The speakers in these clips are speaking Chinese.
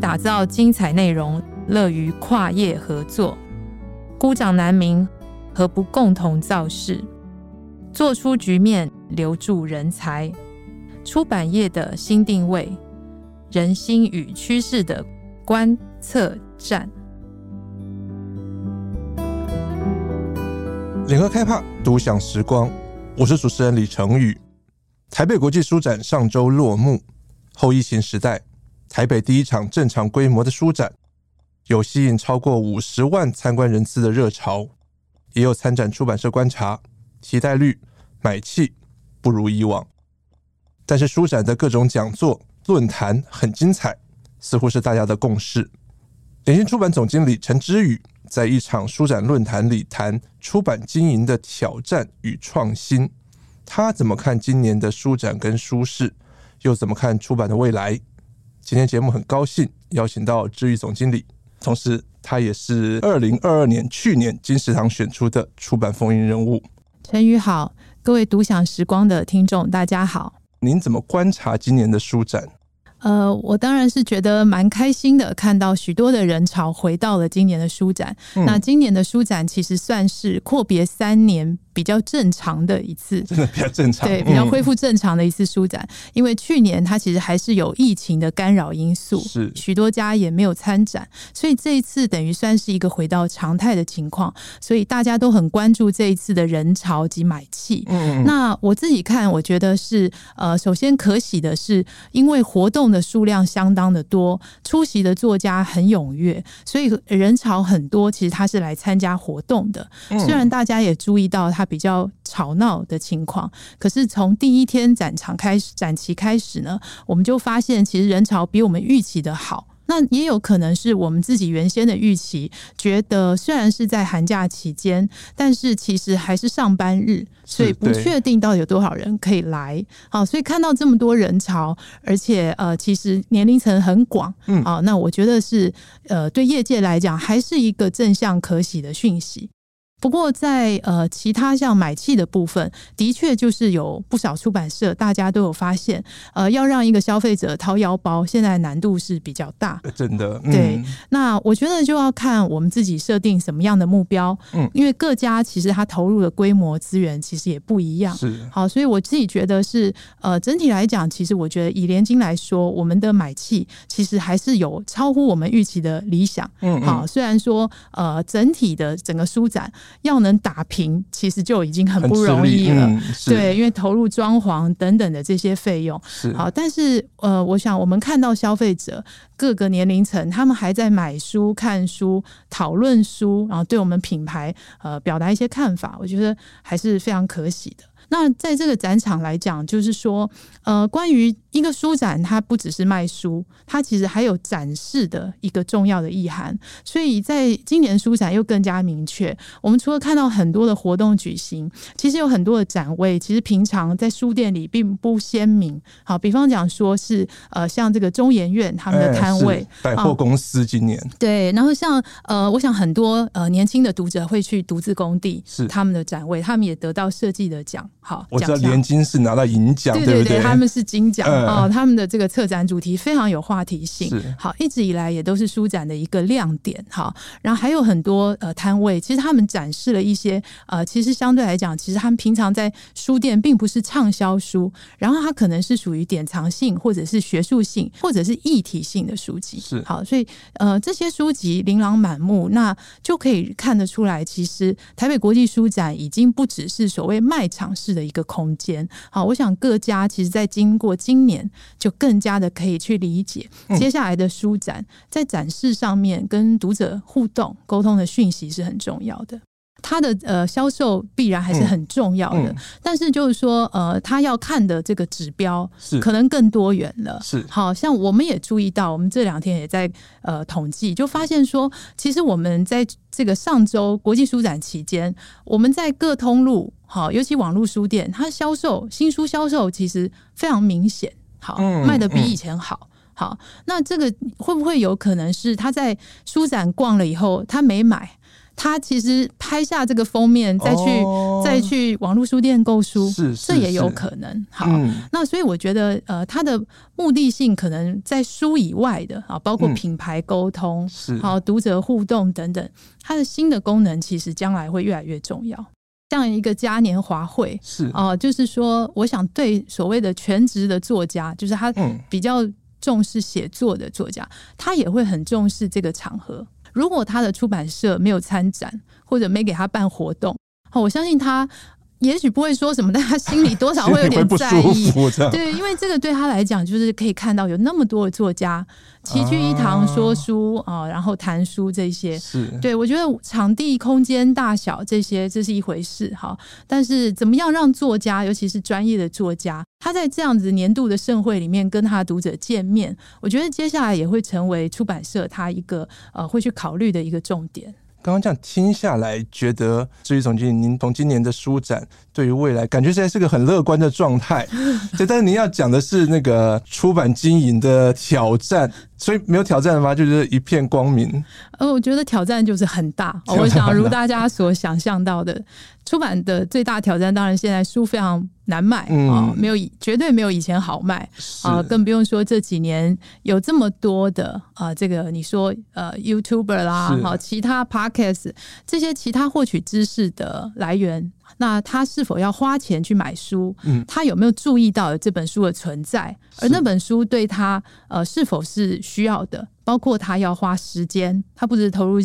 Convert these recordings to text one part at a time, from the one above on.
打造精彩内容，乐于跨业合作。孤掌难鸣，何不共同造势，做出局面，留住人才？出版业的新定位，人心与趋势的观测站。联合开帕，独享时光，我是主持人李成宇。台北国际书展上周落幕，后疫情时代，台北第一场正常规模的书展，有吸引超过五十万参观人次的热潮，也有参展出版社观察，期待率、买气不如以往。但是书展的各种讲座、论坛很精彩，似乎是大家的共识。联经出版总经理陈之宇在一场书展论坛里谈出版经营的挑战与创新。他怎么看今年的书展跟书市，又怎么看出版的未来？今天节目很高兴邀请到治愈总经理，同时他也是二零二二年去年金石堂选出的出版风云人物。陈宇好，各位独享时光的听众大家好。您怎么观察今年的书展？呃，我当然是觉得蛮开心的，看到许多的人潮回到了今年的书展。嗯、那今年的书展其实算是阔别三年。比较正常的一次，真的比较正常，对，比较恢复正常的一次书展。嗯、因为去年它其实还是有疫情的干扰因素，是许多家也没有参展，所以这一次等于算是一个回到常态的情况。所以大家都很关注这一次的人潮及买气。嗯，那我自己看，我觉得是呃，首先可喜的是，因为活动的数量相当的多，出席的作家很踊跃，所以人潮很多。其实他是来参加活动的。虽然大家也注意到他。比较吵闹的情况，可是从第一天展场开始，展期开始呢，我们就发现其实人潮比我们预期的好。那也有可能是我们自己原先的预期，觉得虽然是在寒假期间，但是其实还是上班日，所以不确定到底有多少人可以来。好，所以看到这么多人潮，而且呃，其实年龄层很广，嗯，啊，那我觉得是呃，对业界来讲，还是一个正向可喜的讯息。不过在，在呃其他像买气的部分，的确就是有不少出版社，大家都有发现，呃，要让一个消费者掏腰包，现在难度是比较大。真的，嗯、对。那我觉得就要看我们自己设定什么样的目标，嗯，因为各家其实它投入的规模资源其实也不一样。是。好，所以我自己觉得是，呃，整体来讲，其实我觉得以联经来说，我们的买气其实还是有超乎我们预期的理想。嗯，嗯。好，虽然说，呃，整体的整个书展。要能打平，其实就已经很不容易了。嗯、对，因为投入装潢等等的这些费用。好，但是呃，我想我们看到消费者各个年龄层，他们还在买书、看书、讨论书，然后对我们品牌呃表达一些看法，我觉得还是非常可喜的。那在这个展场来讲，就是说，呃，关于一个书展，它不只是卖书，它其实还有展示的一个重要的意涵。所以在今年书展又更加明确。我们除了看到很多的活动举行，其实有很多的展位，其实平常在书店里并不鲜明。好，比方讲说是呃，像这个中研院他们的摊位，百货公司今年对，然后像呃，我想很多呃年轻的读者会去独自工地，是他们的展位，他们也得到设计的奖。好，我知道联金是拿到银奖，对对对，他们是金奖啊、嗯哦。他们的这个策展主题非常有话题性，是好，一直以来也都是书展的一个亮点。好，然后还有很多呃摊位，其实他们展示了一些呃，其实相对来讲，其实他们平常在书店并不是畅销书，然后它可能是属于典藏性或者是学术性或者是议题性的书籍。是好，所以呃这些书籍琳琅满目，那就可以看得出来，其实台北国际书展已经不只是所谓卖场式的一个空间，好，我想各家其实，在经过今年，就更加的可以去理解接下来的书展，在展示上面跟读者互动沟通的讯息是很重要的。它的呃销售必然还是很重要的，嗯。嗯、但是就是说呃，他要看的这个指标是。可能更多元了。是，好像我们也注意到，我们这两天也在呃统计，就发现说，其实我们在这个上周国际书展期间，我们在各通路，好，尤其网络书店，它销售新书销售其实非常明显，好，卖的比以前好。好，那这个会不会有可能是他在书展逛了以后，他没买？他其实拍下这个封面，再去、哦、再去网络书店购书，是，这也有可能。好，嗯、那所以我觉得，呃，他的目的性可能在书以外的啊，包括品牌沟通，是、嗯，好，读者互动等等，它的新的功能其实将来会越来越重要。像一个嘉年华会，是啊、呃，就是说，我想对所谓的全职的作家，就是他比较重视写作的作家，嗯、他也会很重视这个场合。如果他的出版社没有参展，或者没给他办活动，好，我相信他也许不会说什么，但他心里多少会有点 在意。对，因为这个对他来讲，就是可以看到有那么多的作家。齐聚一堂说书啊，然后谈书这些，是对，我觉得场地空间大小这些这是一回事哈，但是怎么样让作家，尤其是专业的作家，他在这样子年度的盛会里面跟他的读者见面，我觉得接下来也会成为出版社他一个呃会去考虑的一个重点。刚刚这样听下来，觉得至于总经理，您从今年的书展对于未来，感觉现在是个很乐观的状态。对，但是您要讲的是那个出版经营的挑战，所以没有挑战的话，就是一片光明。呃，我觉得挑战就是很大。我想，如大家所想象到的，出版的最大挑战，当然现在书非常难卖啊、嗯哦，没有绝对没有以前好卖啊、呃，更不用说这几年有这么多的啊、呃，这个你说呃，YouTuber 啦，好，其他 Podcast 这些其他获取知识的来源。那他是否要花钱去买书？嗯，他有没有注意到这本书的存在？而那本书对他呃是否是需要的？包括他要花时间，他不只投入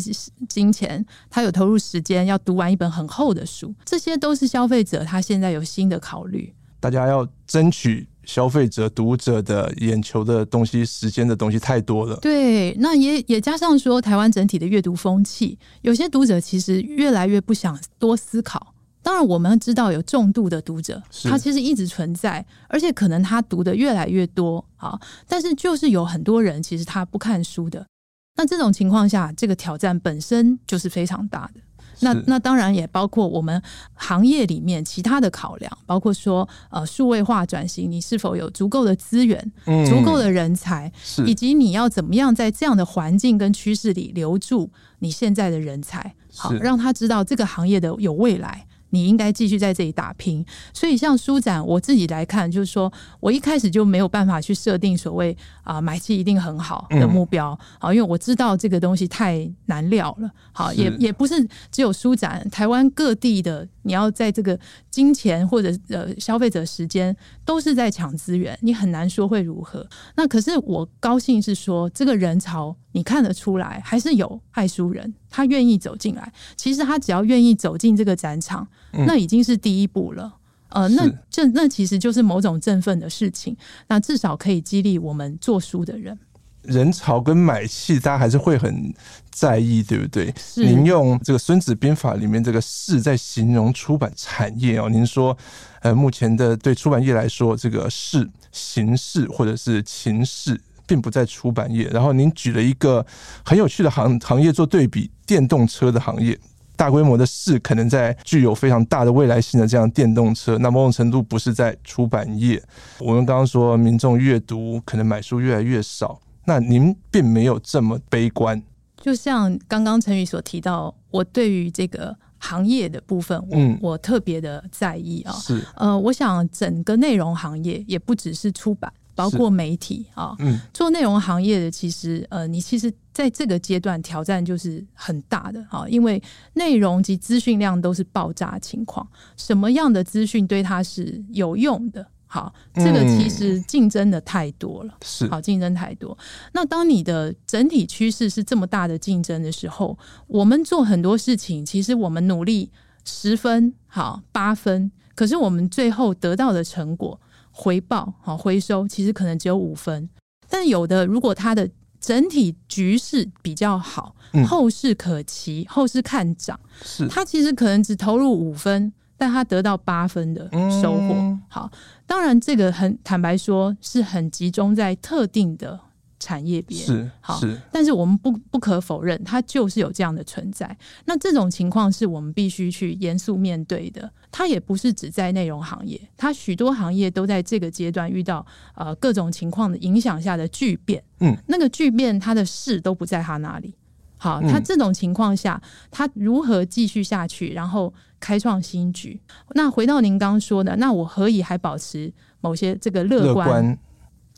金钱，他有投入时间要读完一本很厚的书，这些都是消费者他现在有新的考虑。大家要争取消费者、读者的眼球的东西、时间的东西太多了。对，那也也加上说，台湾整体的阅读风气，有些读者其实越来越不想多思考。当然，我们知道有重度的读者，他其实一直存在，而且可能他读的越来越多啊。但是，就是有很多人其实他不看书的。那这种情况下，这个挑战本身就是非常大的。那那当然也包括我们行业里面其他的考量，包括说呃数位化转型，你是否有足够的资源、足够的人才，以及你要怎么样在这样的环境跟趋势里留住你现在的人才，好让他知道这个行业的有未来。你应该继续在这里打拼，所以像书展，我自己来看，就是说我一开始就没有办法去设定所谓啊买气一定很好的目标，啊，因为我知道这个东西太难料了，好，也也不是只有书展，台湾各地的。你要在这个金钱或者呃消费者时间都是在抢资源，你很难说会如何。那可是我高兴是说，这个人潮你看得出来，还是有爱书人，他愿意走进来。其实他只要愿意走进这个展场，那已经是第一步了。呃，那这那其实就是某种振奋的事情。那至少可以激励我们做书的人。人潮跟买气，大家还是会很在意，对不对？您用这个《孙子兵法》里面这个“势”在形容出版产业哦。您说，呃，目前的对出版业来说，这个势、形势或者是情势，并不在出版业。然后您举了一个很有趣的行行业做对比，电动车的行业，大规模的势可能在具有非常大的未来性的这样电动车，那某种程度不是在出版业。我们刚刚说，民众阅读可能买书越来越少。那您并没有这么悲观，就像刚刚陈宇所提到，我对于这个行业的部分，我、嗯、我特别的在意啊。是呃，我想整个内容行业也不只是出版，包括媒体啊。嗯，做内容行业的其实呃，你其实在这个阶段挑战就是很大的啊，因为内容及资讯量都是爆炸情况，什么样的资讯对它是有用的？好，这个其实竞争的太多了，是好竞争太多。那当你的整体趋势是这么大的竞争的时候，我们做很多事情，其实我们努力十分好八分，可是我们最后得到的成果回报好回收，其实可能只有五分。但有的如果它的整体局势比较好，后市可期，后市看涨，是它其实可能只投入五分。但他得到八分的收获，嗯，好，当然这个很坦白说，是很集中在特定的产业别，是好，是，但是我们不不可否认，它就是有这样的存在。那这种情况是我们必须去严肃面对的。它也不是只在内容行业，它许多行业都在这个阶段遇到呃各种情况的影响下的巨变。嗯，那个巨变，它的势都不在他那里。好，他这种情况下，他如何继续下去，然后开创新局？那回到您刚刚说的，那我何以还保持某些这个乐观？乐观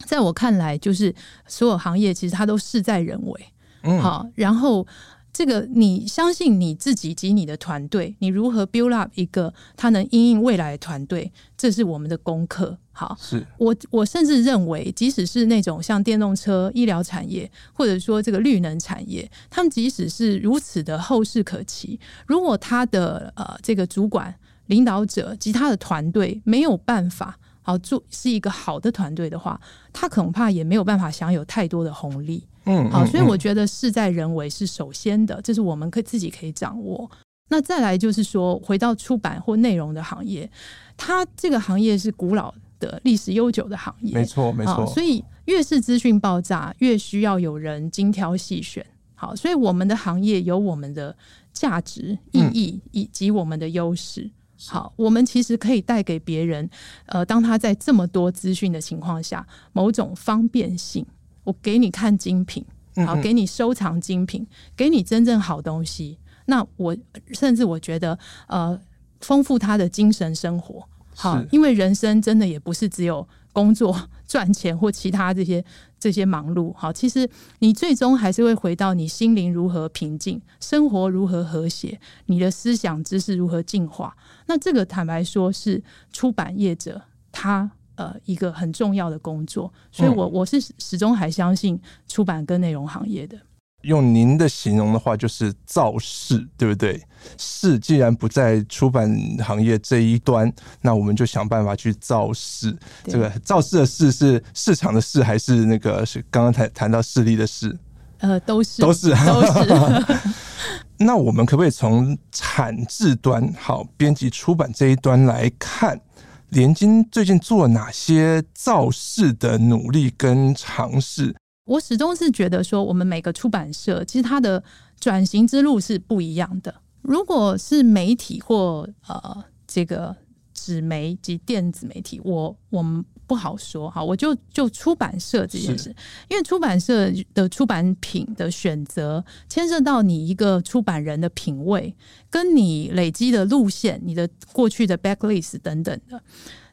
在我看来，就是所有行业其实它都事在人为。嗯，好，然后。这个你相信你自己及你的团队，你如何 build up 一个它能应应未来的团队？这是我们的功课。好，是我我甚至认为，即使是那种像电动车、医疗产业，或者说这个绿能产业，他们即使是如此的后世可期，如果他的呃这个主管、领导者及他的团队没有办法好做是一个好的团队的话，他恐怕也没有办法享有太多的红利。嗯，好，所以我觉得事在人为是首先的，这是我们可以自己可以掌握。那再来就是说，回到出版或内容的行业，它这个行业是古老的、历史悠久的行业，没错，没错。所以越是资讯爆炸，越需要有人精挑细选。好，所以我们的行业有我们的价值、意义以及我们的优势。好，我们其实可以带给别人，呃，当他在这么多资讯的情况下，某种方便性。我给你看精品，好，给你收藏精品，给你真正好东西。那我甚至我觉得，呃，丰富他的精神生活，好，因为人生真的也不是只有工作 赚钱或其他这些这些忙碌。好，其实你最终还是会回到你心灵如何平静，生活如何和谐，你的思想知识如何进化。那这个坦白说，是出版业者他。呃，一个很重要的工作，所以我我是始终还相信出版跟内容行业的。用您的形容的话，就是造势，对不对？势既然不在出版行业这一端，那我们就想办法去造势。这个造势的势是市场的势，还是那个是刚刚谈谈到势力的势？呃，都是，都是，都是。那我们可不可以从产制端，好，编辑出版这一端来看？联经最近做了哪些造势的努力跟尝试？我始终是觉得说，我们每个出版社其实它的转型之路是不一样的。如果是媒体或呃这个纸媒及电子媒体，我我们。不好说哈，我就就出版社这件事，因为出版社的出版品的选择，牵涉到你一个出版人的品味，跟你累积的路线、你的过去的 backlist 等等的，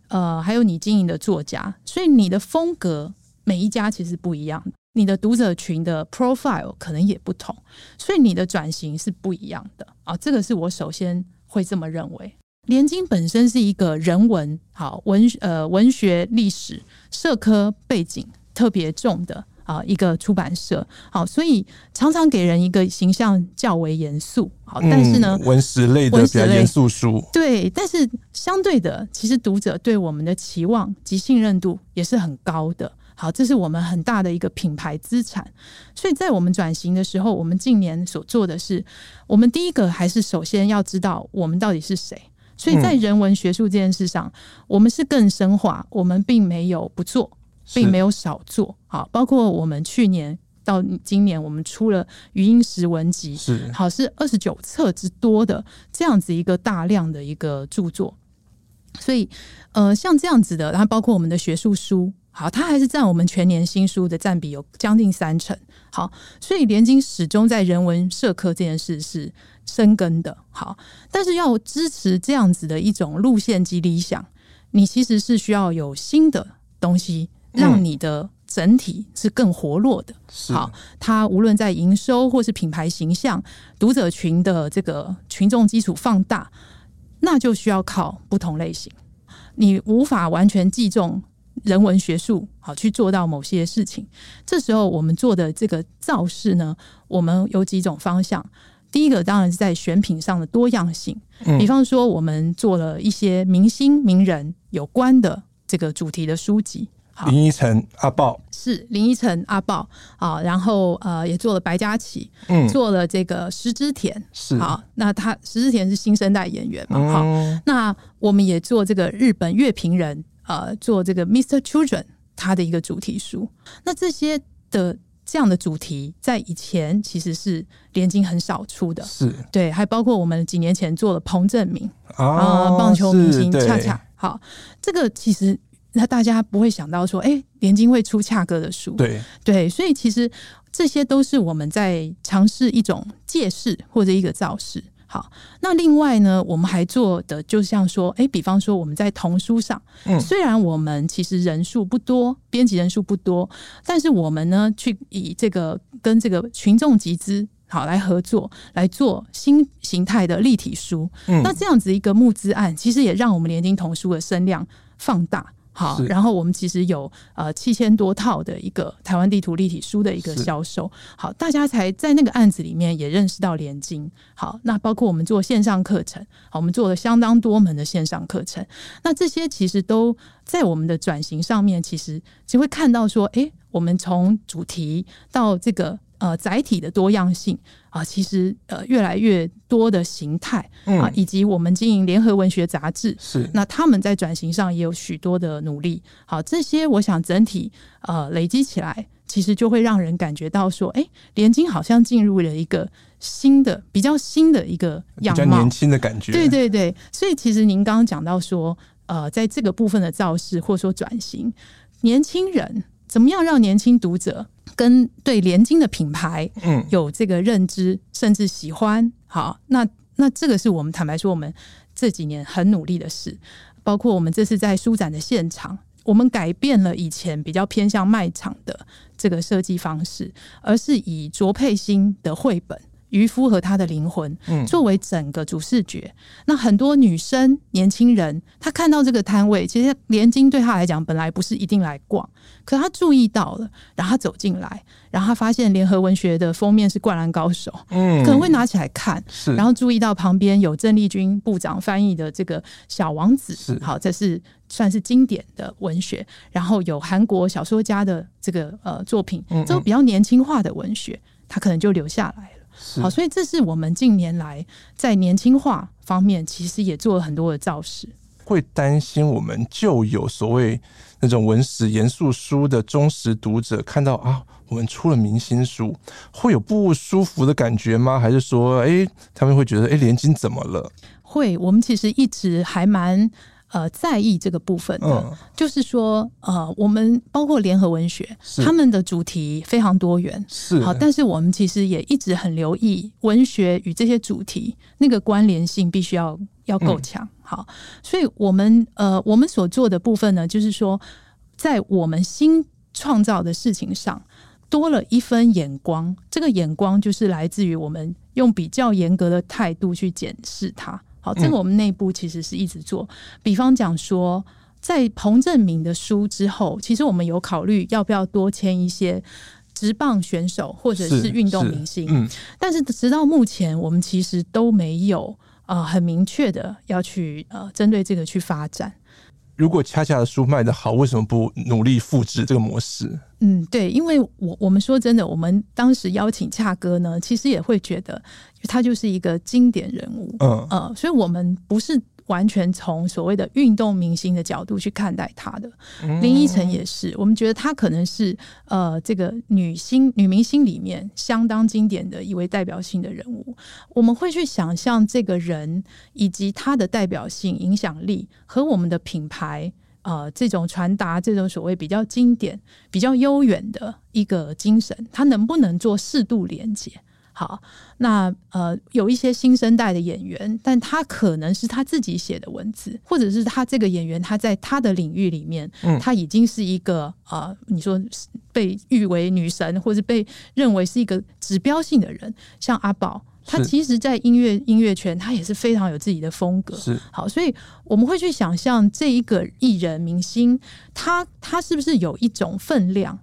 呃，还有你经营的作家，所以你的风格每一家其实不一样，你的读者群的 profile 可能也不同，所以你的转型是不一样的啊，这个是我首先会这么认为。联经本身是一个人文好文呃文学历史社科背景特别重的啊一个出版社好，所以常常给人一个形象较为严肃好，但是呢、嗯、文史类的比较严肃书对，但是相对的，其实读者对我们的期望及信任度也是很高的。好，这是我们很大的一个品牌资产。所以在我们转型的时候，我们近年所做的是，我们第一个还是首先要知道我们到底是谁。所以在人文学术这件事上，嗯，我们是更深化，我们并没有不做，并没有少做。好，包括我们去年到今年，我们出了语音识文集，是好是二十九册之多的这样子一个大量的一个著作。所以，呃，像这样子的，然后包括我们的学术书，好，它还是占我们全年新书的占比有将近三成。好，所以联经始终在人文社科这件事是深耕的。好，但是要支持这样子的一种路线及理想，你其实是需要有新的东西，让你的整体是更活络的。好，它无论在营收或是品牌形象、读者群的这个群众基础放大，那就需要靠不同类型，你无法完全记中。人文学术好去做到某些事情，这时候我们做的这个造势呢，我们有几种方向。第一个当然是在选品上的多样性，比方说我们做了一些明星名人有关的这个主题的书籍。林依晨阿豹。是林依晨阿豹。啊，然后呃也做了白嘉琪，嗯，做了这个石之田。是。好，那他石之田是新生代演员嘛，好，那我们也做这个日本乐评人。呃，做这个 Mr. Children 他的一个主题书，那这些的这样的主题，在以前其实是联经很少出的，是。对，还包括我们几年前做了彭正明啊，棒球明星恰恰，好，这个其实那大家不会想到说，哎，联经会出恰哥的书，对对，所以其实这些都是我们在尝试一种借势或者一个造势。好，那另外呢，我们还做的就像说，哎，比方说我们在童书上，嗯，虽然我们其实人数不多，编辑人数不多，但是我们呢，去以这个跟这个群众集资，好来合作来做新形态的立体书。嗯，那这样子一个募资案，其实也让我们联经童书的声量放大。好，然后我们其实有呃七千多套的一个台湾地图立体书的一个销售。好，大家才在那个案子里面也认识到联经。好，那包括我们做线上课程，好，我们做了相当多门的线上课程。那这些其实都在我们的转型上面，其实就会看到说，哎，我们从主题到这个。呃，载体的多样性啊，其实呃越来越多的形态啊，以及我们经营联合文学杂志，是那他们在转型上也有许多的努力。好，这些我想整体呃累积起来，其实就会让人感觉到说，哎，联经好像进入了一个新的、比较新的一个样貌，比较年轻的感觉。对对对，所以其实您刚刚讲到说，呃，在这个部分的造势或者说转型，年轻人怎么样让年轻读者？跟对联经的品牌，嗯，有这个认知，嗯、甚至喜欢。好，那那这个是我们坦白说，我们这几年很努力的事。包括我们这次在书展的现场，我们改变了以前比较偏向卖场的这个设计方式，而是以卓佩欣的绘本。渔夫和他的灵魂，作为整个主视觉，嗯、那很多女生、年轻人，他看到这个摊位，其实连经对他来讲本来不是一定来逛，可他注意到了，然后他走进来，然后他发现联合文学的封面是《灌篮高手》，嗯，可能会拿起来看，是，然后注意到旁边有郑丽君部长翻译的这个《小王子》，是，好，这是算是经典的文学，然后有韩国小说家的这个呃作品，这种比较年轻化的文学，他可能就留下来。好，所以这是我们近年来在年轻化方面，其实也做了很多的造势。会担心我们旧有所谓那种文史严肃书的忠实读者看到啊，我们出了明星书，会有不舒服的感觉吗？还是说，哎，他们会觉得，哎，联经怎么了？会，我们其实一直还蛮。呃，在意这个部分的，嗯、就是说，呃，我们包括联合文学，他们的主题非常多元，是。好，但是我们其实也一直很留意文学与这些主题那个关联性必须要要够强，嗯、好，所以我们呃，我们所做的部分呢，就是说，在我们新创造的事情上多了一分眼光，这个眼光就是来自于我们用比较严格的态度去检视它。好，这个我们内部其实是一直做。比方讲说，在彭正明的书之后，其实我们有考虑要不要多签一些职棒选手或者是运动明星。嗯，但是直到目前，我们其实都没有呃很明确的要去呃针对这个去发展。如果恰恰的书卖得好，为什么不努力复制这个模式？嗯，对，因为我我们说真的，我们当时邀请恰哥呢，其实也会觉得他就是一个经典人物，嗯呃，所以我们不是。完全从所谓的运动明星的角度去看待他的，林依晨也是，我们觉得她可能是呃这个女星女明星里面相当经典的一位代表性的人物。我们会去想象这个人以及她的代表性影响力和我们的品牌呃这种传达这种所谓比较经典比较悠远的一个精神，她能不能做适度连接？好，那呃，有一些新生代的演员，但他可能是他自己写的文字，或者是他这个演员他在他的领域里面，嗯，他已经是一个呃，你说被誉为女神，或者被认为是一个指标性的人，像阿宝，他其实在音乐音乐圈，他也是非常有自己的风格。是好，所以我们会去想象这一个艺人明星，他他是不是有一种分量、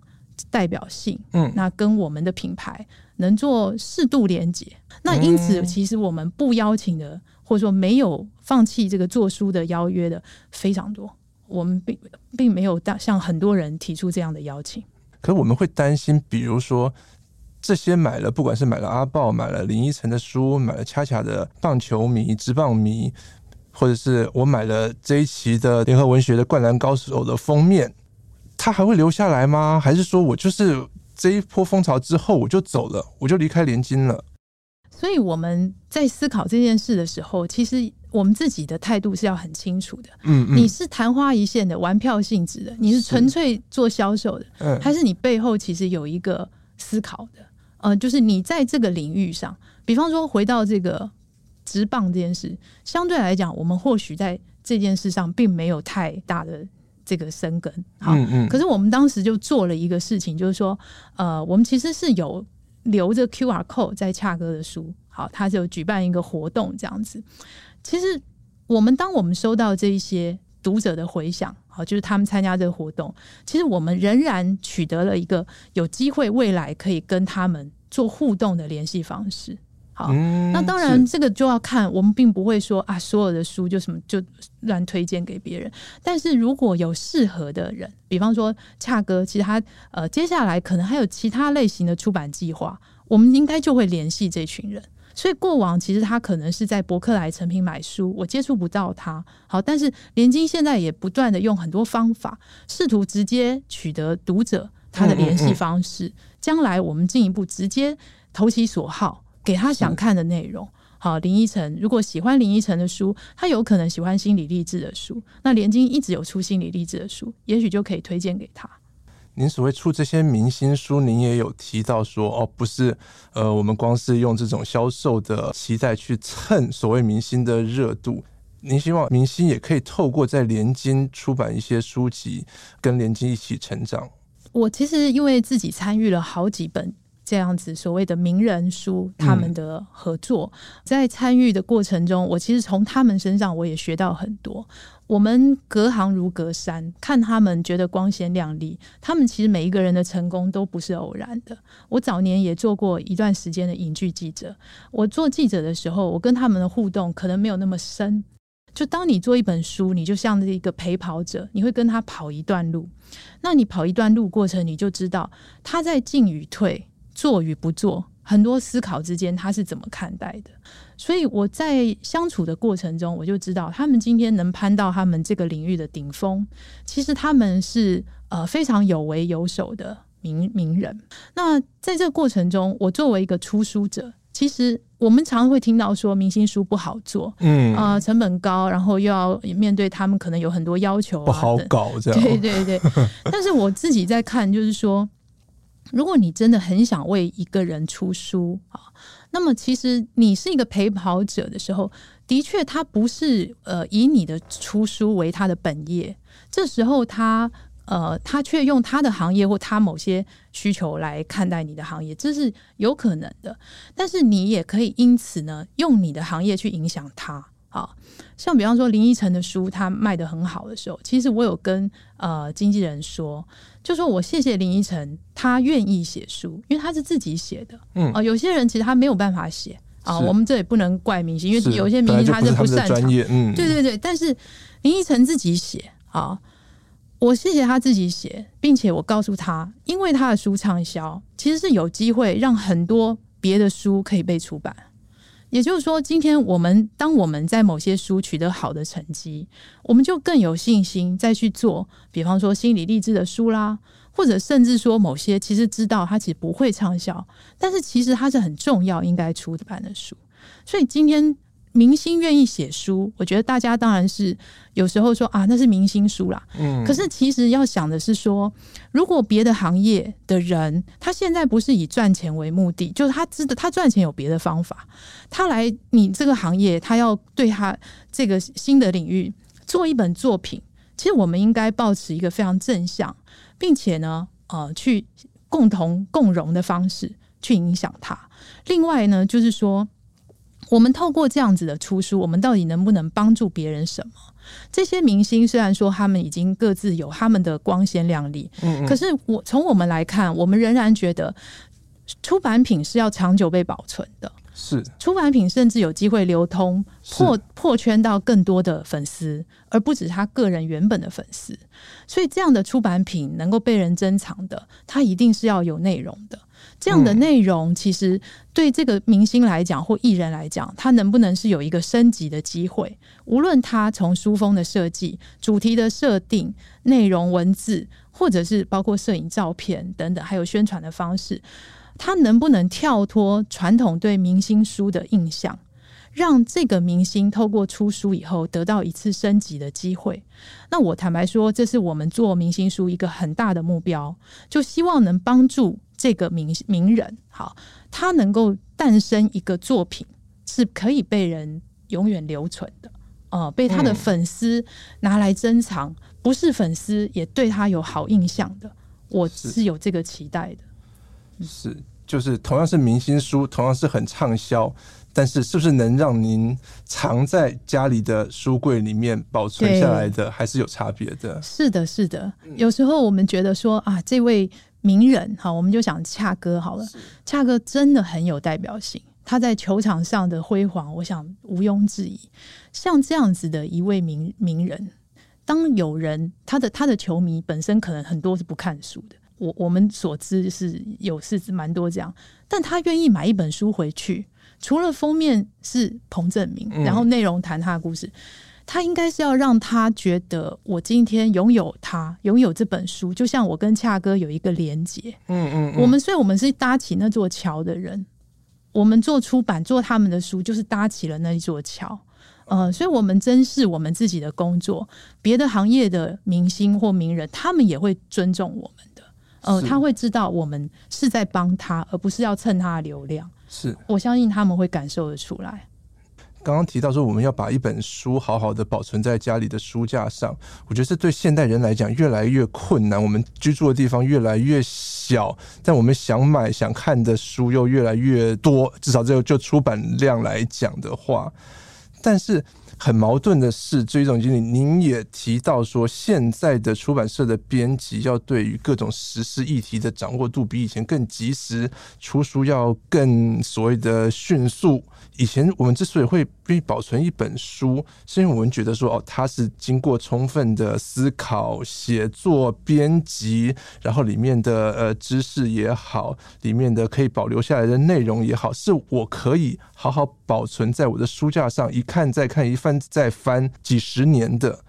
代表性？嗯，那跟我们的品牌。能做适度连接，那因此其实我们不邀请的，或者说没有放弃这个做书的邀约的非常多，我们并并没有向很多人提出这样的邀请。可是我们会担心，比如说这些买了，不管是买了阿豹，买了林依晨的书，买了恰恰的棒球迷、职棒迷，或者是我买了这一期的联合文学的《灌篮高手》的封面，他还会留下来吗？还是说我就是？这一波风潮之后，我就走了，我就离开联经了。所以我们在思考这件事的时候，其实我们自己的态度是要很清楚的。嗯，嗯，你是昙花一现的玩票性质的，你是纯粹做销售的，嗯，还是你背后其实有一个思考的。呃，就是你在这个领域上，比方说回到这个直棒这件事，相对来讲，我们或许在这件事上并没有太大的这个生根。好，嗯嗯，可是我们当时就做了一个事情，就是说，呃，我们其实是有留着 QR code 在恰哥的书，好，他就举办一个活动这样子。其实我们当我们收到这一些读者的回响。好，就是他们参加这个活动，其实我们仍然取得了一个有机会未来可以跟他们做互动的联系方式。好，嗯、那当然这个就要看，我们并不会说啊，所有的书就什么就乱推荐给别人。但是如果有适合的人，比方说恰哥，其实他呃接下来可能还有其他类型的出版计划，我们应该就会联系这群人。所以过往其实他可能是在博客来成品买书，我接触不到他。好，但是联经现在也不断的用很多方法，试图直接取得读者他的联系方式。将来我们进一步直接投其所好，给他想看的内容。好，林依晨如果喜欢林依晨的书，他有可能喜欢心理励志的书。那联经一直有出心理励志的书，也许就可以推荐给他。您所谓出这些明星书，您也有提到说哦，不是，呃，我们光是用这种销售的期待去蹭所谓明星的热度。您希望明星也可以透过在联经出版一些书籍，跟联经一起成长。我其实因为自己参与了好几本这样子所谓的名人书，他们的合作，在参与的过程中，我其实从他们身上我也学到很多。我们隔行如隔山，看他们觉得光鲜亮丽。他们其实每一个人的成功都不是偶然的。我早年也做过一段时间的影剧记者。我做记者的时候，我跟他们的互动可能没有那么深。就当你做一本书，你就像是一个陪跑者，你会跟他跑一段路。那你跑一段路过程，你就知道他在进与退、做与不做，很多思考之间他是怎么看待的。所以我在相处的过程中，我就知道他们今天能攀到他们这个领域的顶峰，其实他们是呃非常有为有守的名名人。那在这个过程中，我作为一个出书者，其实我们常常会听到说明星书不好做，嗯啊、呃，成本高，然后又要面对他们可能有很多要求、啊，不好搞这样。对对对。但是我自己在看，就是说，如果你真的很想为一个人出书啊。那么，其实你是一个陪跑者的时候，的确，他不是呃以你的出书为他的本业。这时候他，呃，他却用他的行业或他某些需求来看待你的行业，这是有可能的。但是，你也可以因此呢，用你的行业去影响他。好，像比方说林依晨的书，他卖得很好的时候，其实我有跟呃经纪人说。就说我谢谢林依晨，他愿意写书，因为他是自己写的。嗯啊、呃，有些人其实他没有办法写啊、呃，我们这也不能怪明星，因为有些明星他是不擅长。嗯，对对对。但是林依晨自己写啊，我谢谢他自己写，并且我告诉他，因为他的书畅销，其实是有机会让很多别的书可以被出版。也就是说，今天我们当我们在某些书取得好的成绩，我们就更有信心再去做，比方说心理励志的书啦，或者甚至说某些其实知道它其实不会畅销，但是其实它是很重要应该出版的书。所以今天。明星愿意写书，我觉得大家当然是有时候说啊，那是明星书啦。嗯，可是其实要想的是说，如果别的行业的人，他现在不是以赚钱为目的，就是他知道他赚钱有别的方法，他来你这个行业，他要对他这个新的领域做一本作品，其实我们应该保持一个非常正向，并且呢，呃，去共同共荣的方式去影响他。另外呢，就是说。我们透过这样子的出书，我们到底能不能帮助别人什么？这些明星虽然说他们已经各自有他们的光鲜亮丽，嗯嗯，可是我从我们来看，我们仍然觉得出版品是要长久被保存的。是出版品甚至有机会流通，破破圈到更多的粉丝，而不止他个人原本的粉丝。所以这样的出版品能够被人珍藏的，它一定是要有内容的。这样的内容其实对这个明星来讲或艺人来讲，他能不能是有一个升级的机会？无论他从书封的设计、主题的设定、内容文字，或者是包括摄影照片等等，还有宣传的方式，他能不能跳脱传统对明星书的印象？让这个明星透过出书以后得到一次升级的机会。那我坦白说，这是我们做明星书一个很大的目标，就希望能帮助这个名名人，好，他能够诞生一个作品是可以被人永远留存的，呃，被他的粉丝拿来珍藏，嗯、不是粉丝也对他有好印象的，我是有这个期待的。是，是就是同样是明星书，同样是很畅销。但是，是不是能让您藏在家里的书柜里面保存下来的，还是有差别的？是的，是的。有时候我们觉得说啊，这位名人哈，我们就想恰哥好了。恰哥真的很有代表性，他在球场上的辉煌，我想毋庸置疑。像这样子的一位名名人，当有人他的他的球迷本身可能很多是不看书的，我我们所知是有是蛮多这样，但他愿意买一本书回去。除了封面是彭正明，然后内容谈他的故事，嗯、他应该是要让他觉得我今天拥有他，拥有这本书，就像我跟恰哥有一个连接。嗯嗯，我们所以我们是搭起那座桥的人，我们做出版做他们的书，就是搭起了那一座桥。呃，所以我们珍视我们自己的工作，别的行业的明星或名人，他们也会尊重我们的。呃，他会知道我们是在帮他，而不是要蹭他的流量。是，我相信他们会感受得出来。刚刚提到说，我们要把一本书好好的保存在家里的书架上，我觉得这对现代人来讲越来越困难。我们居住的地方越来越小，但我们想买想看的书又越来越多，至少就就出版量来讲的话，但是。很矛盾的是，这一种经理，您也提到说，现在的出版社的编辑要对于各种时事议题的掌握度比以前更及时，出书要更所谓的迅速。以前我们之所以会必须保存一本书，是因为我们觉得说，哦，它是经过充分的思考、写作、编辑，然后里面的呃知识也好，里面的可以保留下来的内容也好，是我可以好好保存在我的书架上，一看再看，一翻再翻，几十年的。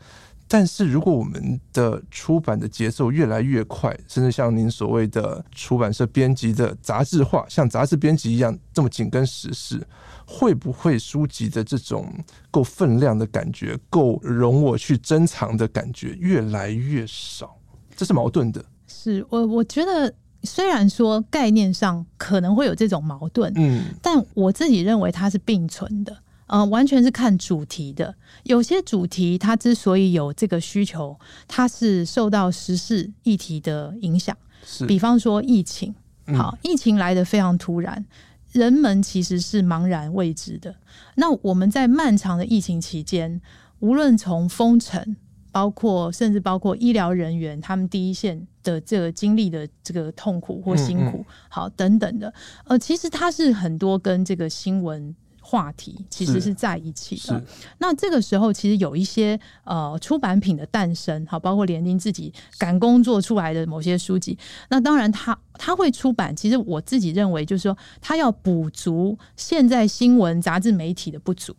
但是如果我们的出版的节奏越来越快，甚至像您所谓的出版社编辑的杂志化，像杂志编辑一样这么紧跟时事。会不会书籍的这种够分量的感觉，够容我去珍藏的感觉越来越少？这是矛盾的。是我我觉得，虽然说概念上可能会有这种矛盾，嗯，但我自己认为它是并存的。嗯、呃，完全是看主题的。有些主题它之所以有这个需求，它是受到时事议题的影响。是，比方说疫情，好，嗯、疫情来的非常突然。人们其实是茫然未知的。那我们在漫长的疫情期间，无论从封城，包括甚至包括医疗人员他们第一线的这个经历的这个痛苦或辛苦，好等等的，呃，其实它是很多跟这个新闻。话题其实是在一起的。那这个时候，其实有一些呃出版品的诞生，好，包括联经自己赶工作出来的某些书籍。那当然，他他会出版。其实我自己认为，就是说，他要补足现在新闻杂志媒体的不足。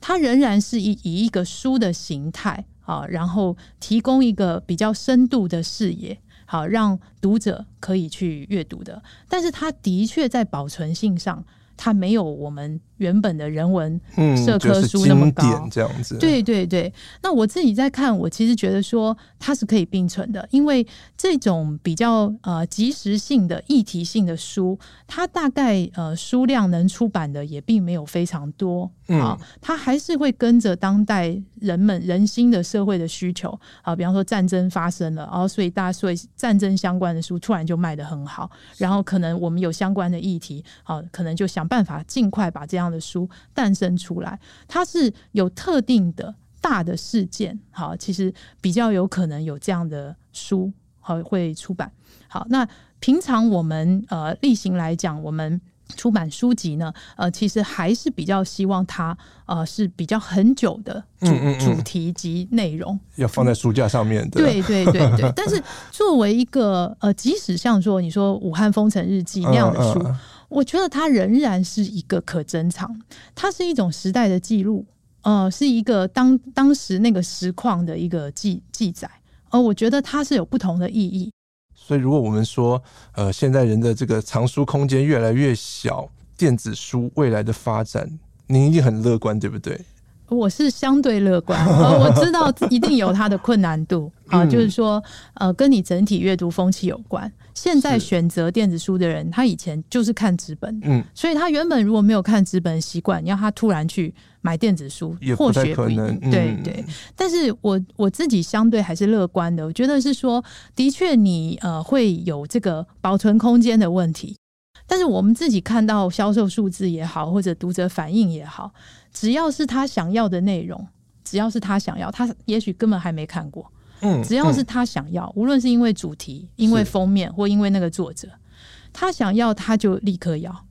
他仍然是以以一个书的形态啊，然后提供一个比较深度的视野，好，让读者可以去阅读的。但是，他的确在保存性上。它没有我们原本的人文社科书那么高，嗯就是、这样子。对对对，那我自己在看，我其实觉得说它是可以并存的，因为这种比较呃及时性的议题性的书，它大概呃书量能出版的也并没有非常多。啊，它还是会跟着当代人们人心的社会的需求啊，比方说战争发生了，然后所以大家所以战争相关的书突然就卖得很好，然后可能我们有相关的议题，啊，可能就想办法尽快把这样的书诞生出来。它是有特定的大的事件，好，其实比较有可能有这样的书好会出版。好，那平常我们呃例行来讲，我们。出版书籍呢，呃，其实还是比较希望它呃是比较很久的主嗯嗯嗯主题及内容，要放在书架上面的。对对对对。但是作为一个呃，即使像说你说《武汉封城日记》那样的书，嗯嗯、我觉得它仍然是一个可珍藏，它是一种时代的记录，呃，是一个当当时那个实况的一个记记载，而、呃、我觉得它是有不同的意义。所以，如果我们说，呃，现在人的这个藏书空间越来越小，电子书未来的发展，您一定很乐观，对不对？我是相对乐观，我知道一定有它的困难度啊，就是说，呃，跟你整体阅读风气有关。现在选择电子书的人，他以前就是看纸本，嗯，所以他原本如果没有看纸本的习惯，你要他突然去买电子书，或许不一定，对对。但是我我自己相对还是乐观的，我觉得是说，的确你呃会有这个保存空间的问题。但是我们自己看到销售数字也好，或者读者反应也好，只要是他想要的内容，只要是他想要，他也许根本还没看过，嗯，只要是他想要，无论是因为主题、因为封面或因为那个作者，他想要他就立刻要，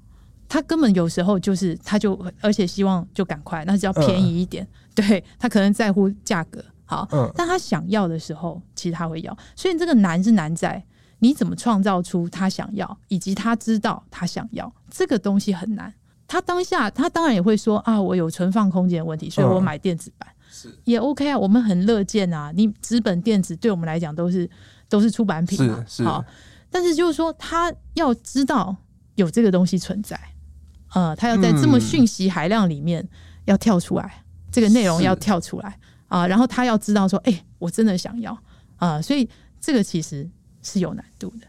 他根本有时候就是他就而且希望就赶快，那只要便宜一点，对，他可能在乎价格，好，但他想要的时候，其实他会要，所以这个难是难在。你怎么创造出他想要，以及他知道他想要这个东西很难。他当下他当然也会说啊，我有存放空间的问题，所以我买电子版是也 OK 啊。我们很乐见啊，你纸本电子对我们来讲都是都是出版品嘛，好。但是就是说，他要知道有这个东西存在，呃，他要在这么讯息海量里面要跳出来，这个内容要跳出来啊，然后他要知道说，哎，我真的想要啊，所以这个其实。是有难度的，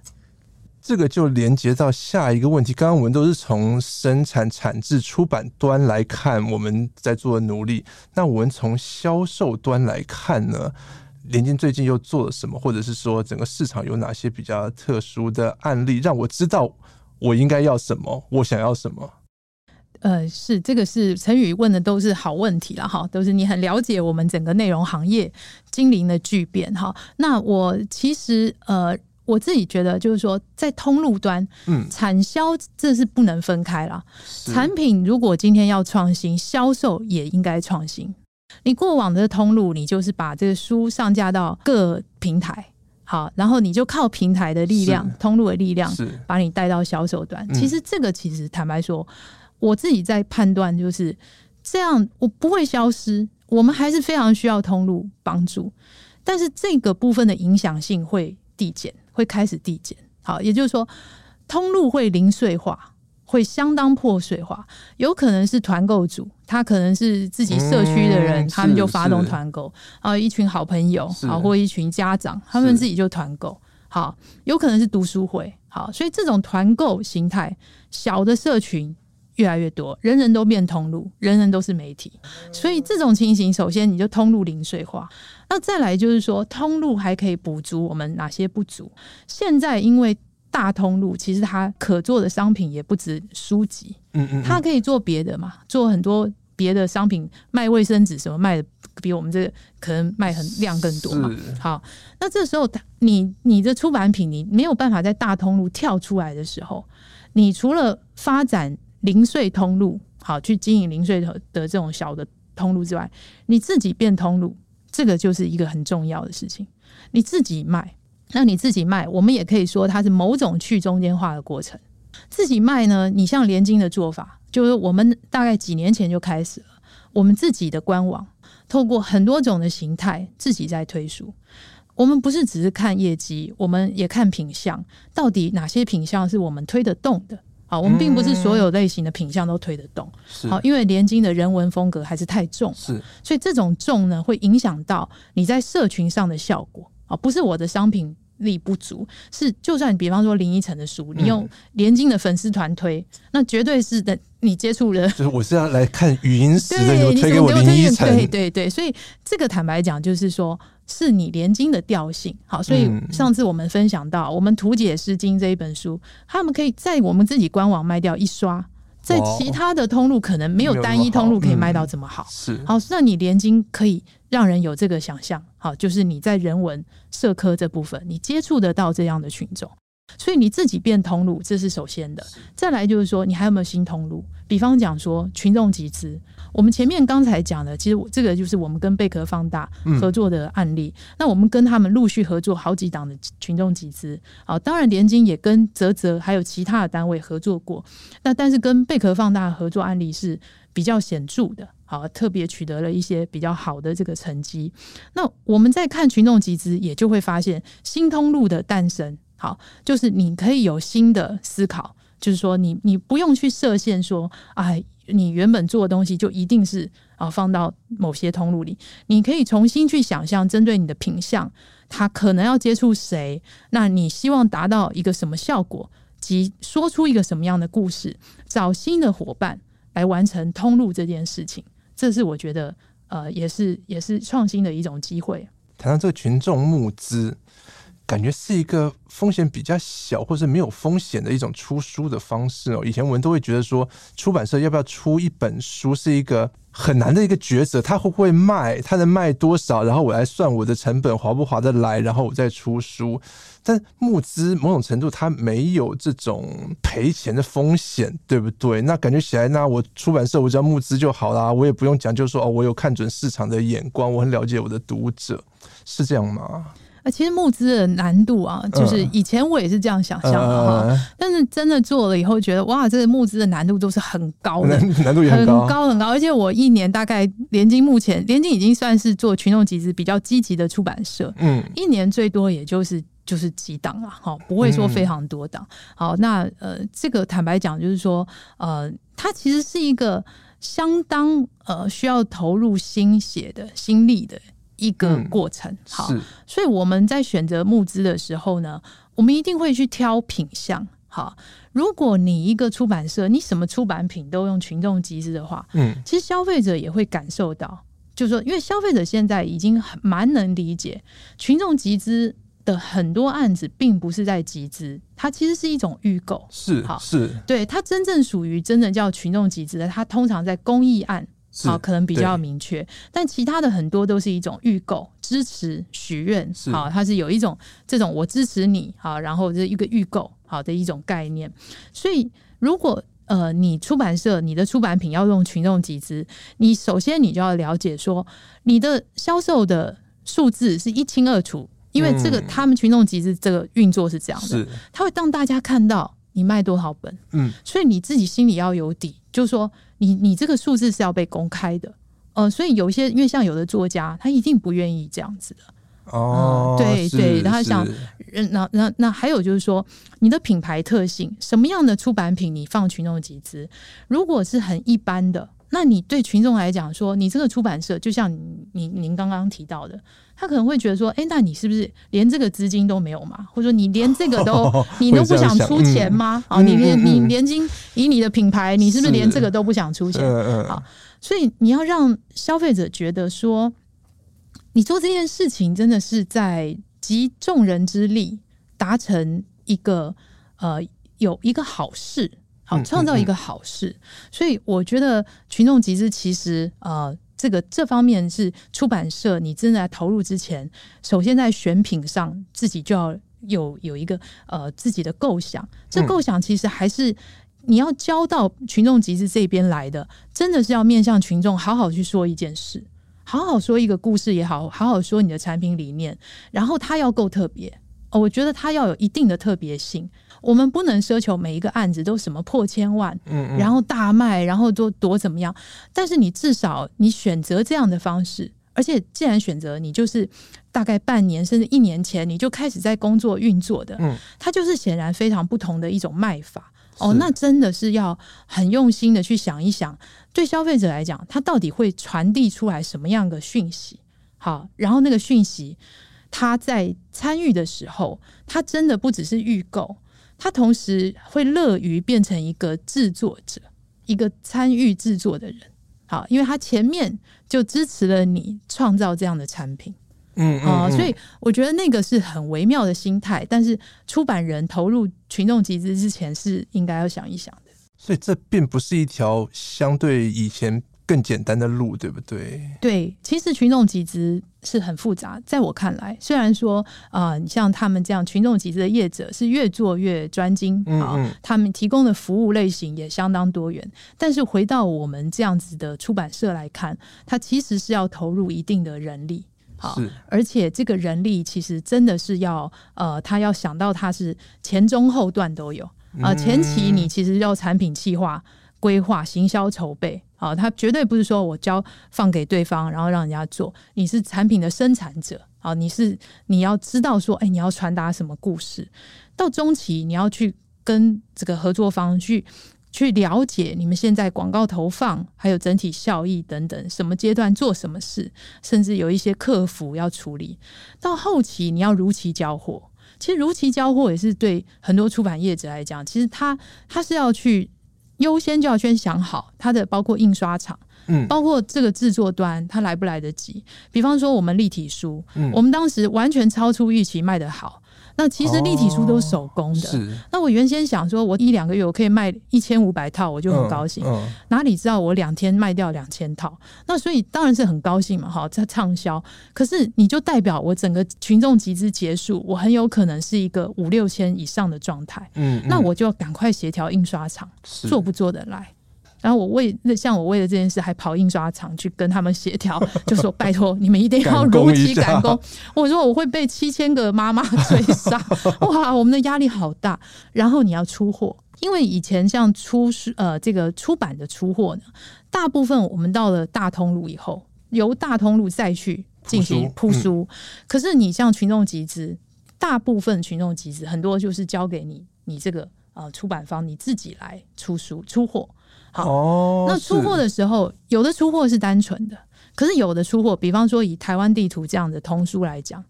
这个就连接到下一个问题。刚刚我们都是从生产、产制、出版端来看我们在做的努力，那我们从销售端来看呢？联经最近又做了什么，或者是说整个市场有哪些比较特殊的案例，让我知道我应该要什么，我想要什么？呃，是这个是陈宇问的都是好问题了哈，都是你很了解我们整个内容行业经历的巨变哈。那我其实呃，我自己觉得就是说，在通路端，嗯，产销这是不能分开了。产品如果今天要创新，销售也应该创新。你过往的通路，你就是把这个书上架到各平台，好，然后你就靠平台的力量、通路的力量，把你带到销售端。其实这个其实坦白说。我自己在判断，就是这样，我不会消失，我们还是非常需要通路帮助，但是这个部分的影响性会递减，会开始递减。好，也就是说，通路会零碎化，会相当破碎化，有可能是团购组，他可能是自己社区的人，他们就发动团购啊，一群好朋友好，或一群家长，他们自己就团购。好，有可能是读书会，好，所以这种团购形态，小的社群。越来越多，人人都变通路，人人都是媒体，所以这种情形，首先你就通路零碎化。那再来就是说，通路还可以补足我们哪些不足？现在因为大通路，其实它可做的商品也不止书籍，嗯嗯，它可以做别的嘛，做很多别的商品，卖卫生纸什么卖的比我们这个可能卖很量更多嘛。好，那这时候你你的出版品你没有办法在大通路跳出来的时候，你除了发展零碎通路，好，去经营零碎的的这种小的通路之外，你自己变通路，这个就是一个很重要的事情。你自己卖，那你自己卖，我们也可以说它是某种去中间化的过程。自己卖呢，你像联金的做法，就是我们大概几年前就开始了，我们自己的官网，透过很多种的形态，自己在推书。我们不是只是看业绩，我们也看品相，到底哪些品项是我们推得动的。好，我们并不是所有类型的品相都推得动，好，因为连金的人文风格还是太重，是，所以这种重呢，会影响到你在社群上的效果，啊，不是我的商品力不足，是就算比方说林依晨的书，你用连经的粉丝团推，那绝对是的，你接触了，就是我是要来看语音时的，你推给我林依晨，对对对，所以这个坦白讲就是说。是你连经的调性。好，所以上次我们分享到，我们图解诗经这一本书，他们可以在我们自己官网卖掉一刷，在其他的通路可能没有单一通路可以卖到这么好。是好，那你联经可以让人有这个想象，好，就是你在人文社科这部分，你接触得到这样的群众。所以你自己变通路，这是首先的。再来就是说，你还有没有新通路？比方讲说群众集资，我们前面刚才讲的，其实我这个就是我们跟贝壳放大合作的案例。嗯、那我们跟他们陆续合作好几档的群众集资。啊，当然联经也跟泽泽还有其他的单位合作过。那但是跟贝壳放大合作案例是比较显著的，好，特别取得了一些比较好的这个成绩。那我们在看群众集资，也就会发现新通路的诞生。好，就是你可以有新的思考，就是说你你不用去设限说，哎，你原本做的东西就一定是啊放到某些通路里。你可以重新去想象，针对你的品相，它可能要接触谁，那你希望达到一个什么效果，及说出一个什么样的故事，找新的伙伴来完成通路这件事情。这是我觉得呃，也是也是创新的一种机会。谈到这个群众募资。感觉是一个风险比较小，或是没有风险的一种出书的方式哦。以前我们都会觉得说，出版社要不要出一本书是一个很难的一个抉择，它会不会卖，它能卖多少，然后我来算我的成本划不划得来，然后我再出书。但募资某种程度它没有这种赔钱的风险，对不对？那感觉起来，那我出版社我只要募资就好啦，我也不用讲究说哦，我有看准市场的眼光，我很了解我的读者，是这样吗？其实募资的难度啊，就是以前我也是这样想象的哈，嗯、但是真的做了以后，觉得哇，这个募资的难度都是很高的，难度也很高，很高很高。而且我一年大概联经目前联经已经算是做群众集资比较积极的出版社，嗯，一年最多也就是就是几档了，哈，不会说非常多档。好，那呃，这个坦白讲，就是说呃，它其实是一个相当呃需要投入心血的心力的。一个过程，嗯、好，所以我们在选择募资的时候呢，我们一定会去挑品相。好，如果你一个出版社，你什么出版品都用群众集资的话，嗯，其实消费者也会感受到，就是说，因为消费者现在已经很蛮能理解，群众集资的很多案子并不是在集资，它其实是一种预购，是，好，是，对，它真正属于真的叫群众集资的，它通常在公益案。好，可能比较明确，但其他的很多都是一种预购、支持、许愿。好，它是有一种这种我支持你，好，然后这一个预购好的一种概念。所以，如果呃你出版社你的出版品要用群众集资，你首先你就要了解说你的销售的数字是一清二楚，因为这个他们群众集资这个运作是这样的，它会让大家看到你卖多少本，嗯，所以你自己心里要有底，就是说。你你这个数字是要被公开的，呃，所以有一些因为像有的作家，他一定不愿意这样子的。哦，呃、对对，他想，那那那还有就是说，你的品牌特性，什么样的出版品你放群众集资，如果是很一般的，那你对群众来讲说，你这个出版社，就像你您刚刚提到的。他可能会觉得说：“哎，那你是不是连这个资金都没有嘛？或者说你连这个都 你都不想出钱吗？啊，你连你连经以你的品牌，你是不是连这个都不想出钱？啊，所以你要让消费者觉得说，你做这件事情真的是在集众人之力达成一个呃有一个好事，好创造一个好事。所以我觉得群众集资其实呃。”这个这方面是出版社，你真的在投入之前，首先在选品上自己就要有有一个呃自己的构想。这构想其实还是你要交到群众集资这边来的，真的是要面向群众，好好去说一件事，好好说一个故事也好，好好说你的产品理念，然后它要够特别。我觉得它要有一定的特别性。我们不能奢求每一个案子都什么破千万，嗯嗯，然后大卖，然后多多怎么样？但是你至少你选择这样的方式，而且既然选择，你就是大概半年甚至一年前你就开始在工作运作的，嗯，它就是显然非常不同的一种卖法。哦，那真的是要很用心的去想一想，对消费者来讲，它到底会传递出来什么样的讯息？好，然后那个讯息，他在参与的时候，他真的不只是预购。他同时会乐于变成一个制作者，一个参与制作的人。好，因为他前面就支持了你创造这样的产品，嗯啊，所以我觉得那个是很微妙的心态。但是出版人投入群众集资之前是应该要想一想的。所以这并不是一条相对以前。更简单的路，对不对？对，其实群众集资是很复杂。在我看来，虽然说啊、呃，你像他们这样群众集资的业者是越做越专精啊，嗯嗯，他们提供的服务类型也相当多元。但是回到我们这样子的出版社来看，它其实是要投入一定的人力，好，而且这个人力其实真的是要呃，他要想到他是前中后段都有啊、呃，前期你其实要产品企划。规划、行销、筹备，好，他绝对不是说我交放给对方，然后让人家做。你是产品的生产者，好，你是你要知道说，哎，你要传达什么故事。到中期，你要去跟这个合作方去去了解你们现在广告投放还有整体效益等等，什么阶段做什么事，甚至有一些客服要处理。到后期你要如期交货，其实如期交货也是对很多出版业者来讲，其实他他是要去优先就要先想好它的包括印刷厂，嗯，包括这个制作端它来不来得及。比方说我们立体书，嗯，我们当时完全超出预期卖得好。那其实立体书都是手工的。哦、是。那我原先想说，我一两个月我可以卖一千五百套，我就很高兴。嗯嗯、哪里知道我两天卖掉两千套？那所以当然是很高兴嘛，哈，在畅销。可是你就代表我整个群众集资结束，我很有可能是一个五六千以上的状态。嗯，嗯。那我就要赶快协调印刷厂，做不做得来？然后我为那像我为了这件事还跑印刷厂去跟他们协调，就说拜托你们一定要如期赶工。我说我会被七千个妈妈追杀，哇，我们的压力好大。然后你要出货，因为以前像出书呃这个出版的出货呢，大部分我们到了大通路以后，由大通路再去进行铺书。嗯、可是你像群众集资，大部分群众集资很多就是交给你，你这个呃出版方你自己来出书出货。好，哦、那出货的时候，有的出货是单纯的，可是有的出货，比方说以台湾地图这样的通书来讲，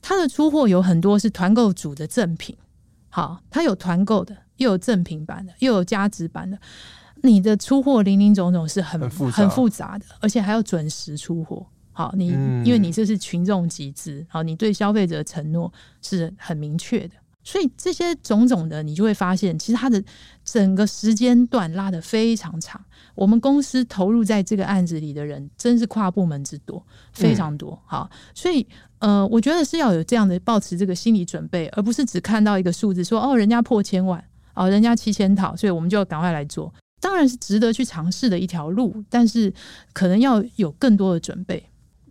它的出货有很多是团购组的赠品。好，它有团购的，又有赠品版的，又有加值版的。你的出货零零总总是很很复杂，很复杂的，而且还要准时出货。好，你、嗯、因为你这是群众集资，好，你对消费者的承诺是很明确的。所以这些种种的，你就会发现，其实它的整个时间段拉得非常长。我们公司投入在这个案子里的人，真是跨部门之多，非常多。好，所以呃，我觉得是要有这样的抱持这个心理准备，而不是只看到一个数字说哦，人家破千万，哦，人家七千套，所以我们就要赶快来做。当然是值得去尝试的一条路，但是可能要有更多的准备。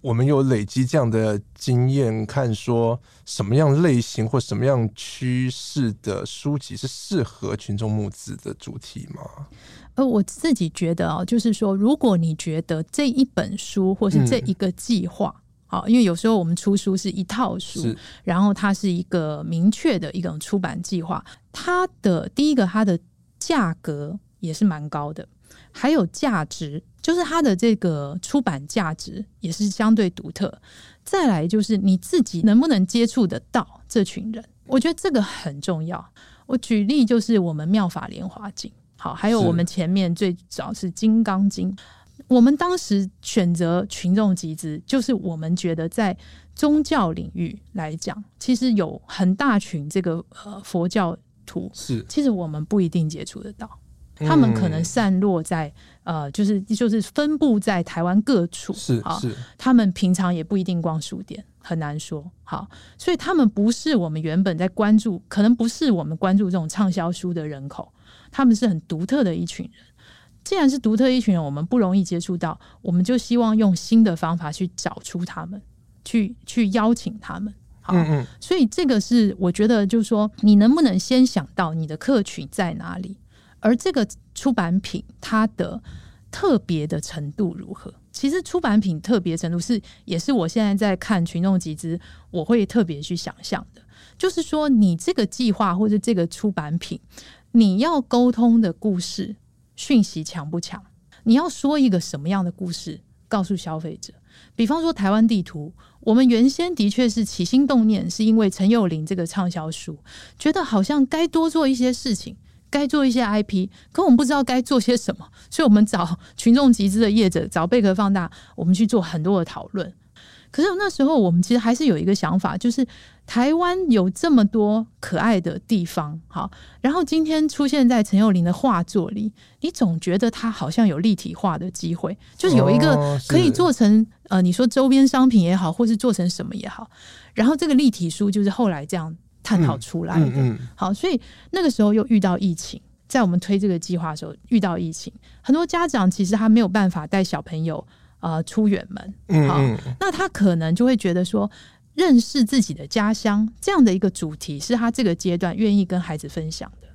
我们有累积这样的经验，看说什么样类型或什么样趋势的书籍是适合群众募资的主题吗？呃，我自己觉得啊，就是说，如果你觉得这一本书或是这一个计划，好、嗯，因为有时候我们出书是一套书，然后它是一个明确的一种出版计划，它的第一个它的价格也是蛮高的。还有价值，就是它的这个出版价值也是相对独特。再来就是你自己能不能接触得到这群人，我觉得这个很重要。我举例就是我们妙法莲华经，好，还有我们前面最早是金刚经。我们当时选择群众集资，就是我们觉得在宗教领域来讲，其实有很大群这个呃佛教徒，是其实我们不一定接触得到。他们可能散落在、嗯、呃，就是就是分布在台湾各处，是是。他们平常也不一定逛书店，很难说。好，所以他们不是我们原本在关注，可能不是我们关注这种畅销书的人口。他们是很独特的一群人。既然是独特一群人，我们不容易接触到，我们就希望用新的方法去找出他们，去去邀请他们。好，嗯嗯。所以这个是我觉得，就是说，你能不能先想到你的客群在哪里？而这个出版品它的特别的程度如何？其实出版品特别程度是，也是我现在在看群众集资，我会特别去想象的。就是说，你这个计划或者这个出版品，你要沟通的故事讯息强不强？你要说一个什么样的故事告诉消费者？比方说台湾地图，我们原先的确是起心动念，是因为陈幼林这个畅销书，觉得好像该多做一些事情。该做一些 IP，可我们不知道该做些什么，所以我们找群众集资的业者，找贝壳放大，我们去做很多的讨论。可是那时候我们其实还是有一个想法，就是台湾有这么多可爱的地方，好，然后今天出现在陈幼林的画作里，你总觉得它好像有立体化的机会，就是有一个可以做成呃，你说周边商品也好，或是做成什么也好，然后这个立体书就是后来这样。探讨出来的，嗯嗯。嗯、好，所以那个时候又遇到疫情，在我们推这个计划的时候遇到疫情，很多家长其实他没有办法带小朋友呃出远门，好，那他可能就会觉得说，认识自己的家乡这样的一个主题是他这个阶段愿意跟孩子分享的，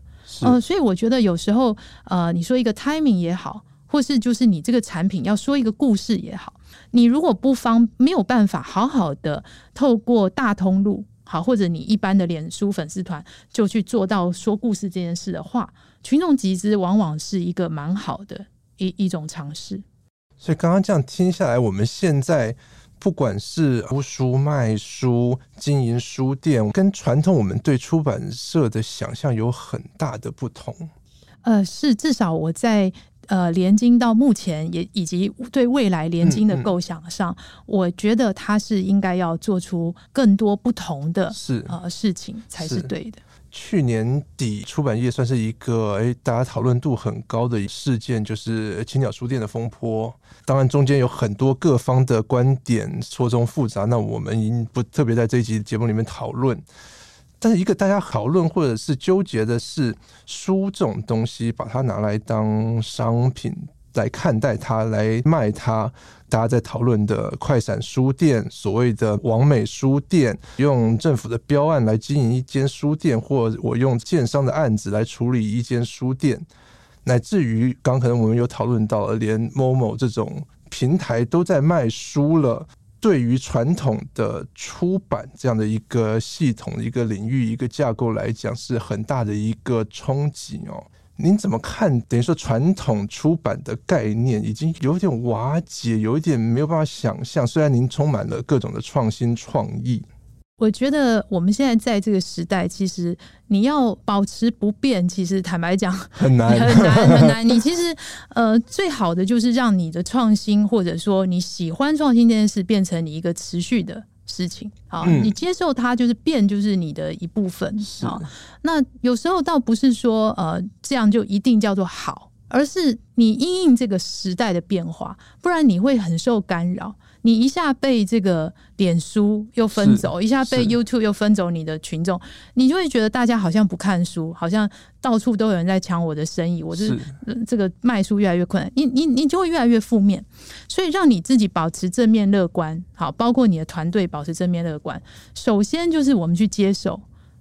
嗯呃，所以我觉得有时候呃，你说一个 timing 也好，或是就是你这个产品要说一个故事也好，你如果不方没有办法好好的透过大通路。好，或者你一般的脸书粉丝团就去做到说故事这件事的话，群众集资往往是一个蛮好的一一种尝试。所以刚刚这样听下来，我们现在不管是出书、卖书、经营书店，跟传统我们对出版社的想象有很大的不同。呃，是至少我在。呃，联经到目前也以及对未来联经的构想上，嗯嗯，我觉得它是应该要做出更多不同的是呃事情才是对的。去年底出版业算是一个哎，大家讨论度很高的事件，就是青鸟书店的风波。当然中间有很多各方的观点错综复杂，那我们已经不特别在这一集节目里面讨论。但是一个大家讨论或者是纠结的是，书这种东西，把它拿来当商品来看待它，来卖它。大家在讨论的快闪书店，所谓的网美书店，用政府的标案来经营一间书店，或我用建商的案子来处理一间书店，乃至于刚可能我们有讨论到，连某某这种平台都在卖书了。对于传统的出版这样的一个系统、一个领域、一个架构来讲，是很大的一个冲击哦。您怎么看？等于说传统出版的概念已经有点瓦解，有一点没有办法想象。虽然您充满了各种的创新创意。我觉得我们现在在这个时代，其实你要保持不变，其实坦白讲很难 很难很难。你其实呃，最好的就是让你的创新，或者说你喜欢创新这件事，变成你一个持续的事情。好，嗯、你接受它，就是变，就是你的一部分。好，那有时候倒不是说呃这样就一定叫做好，而是你因应这个时代的变化，不然你会很受干扰。你一下被这个脸书又分走，一下被 YouTube 又分走你的群众，你就会觉得大家好像不看书，好像到处都有人在抢我的生意，我就是这个卖书越来越困难，你你你就会越来越负面。所以让你自己保持正面乐观，好，包括你的团队保持正面乐观，首先就是我们去接受。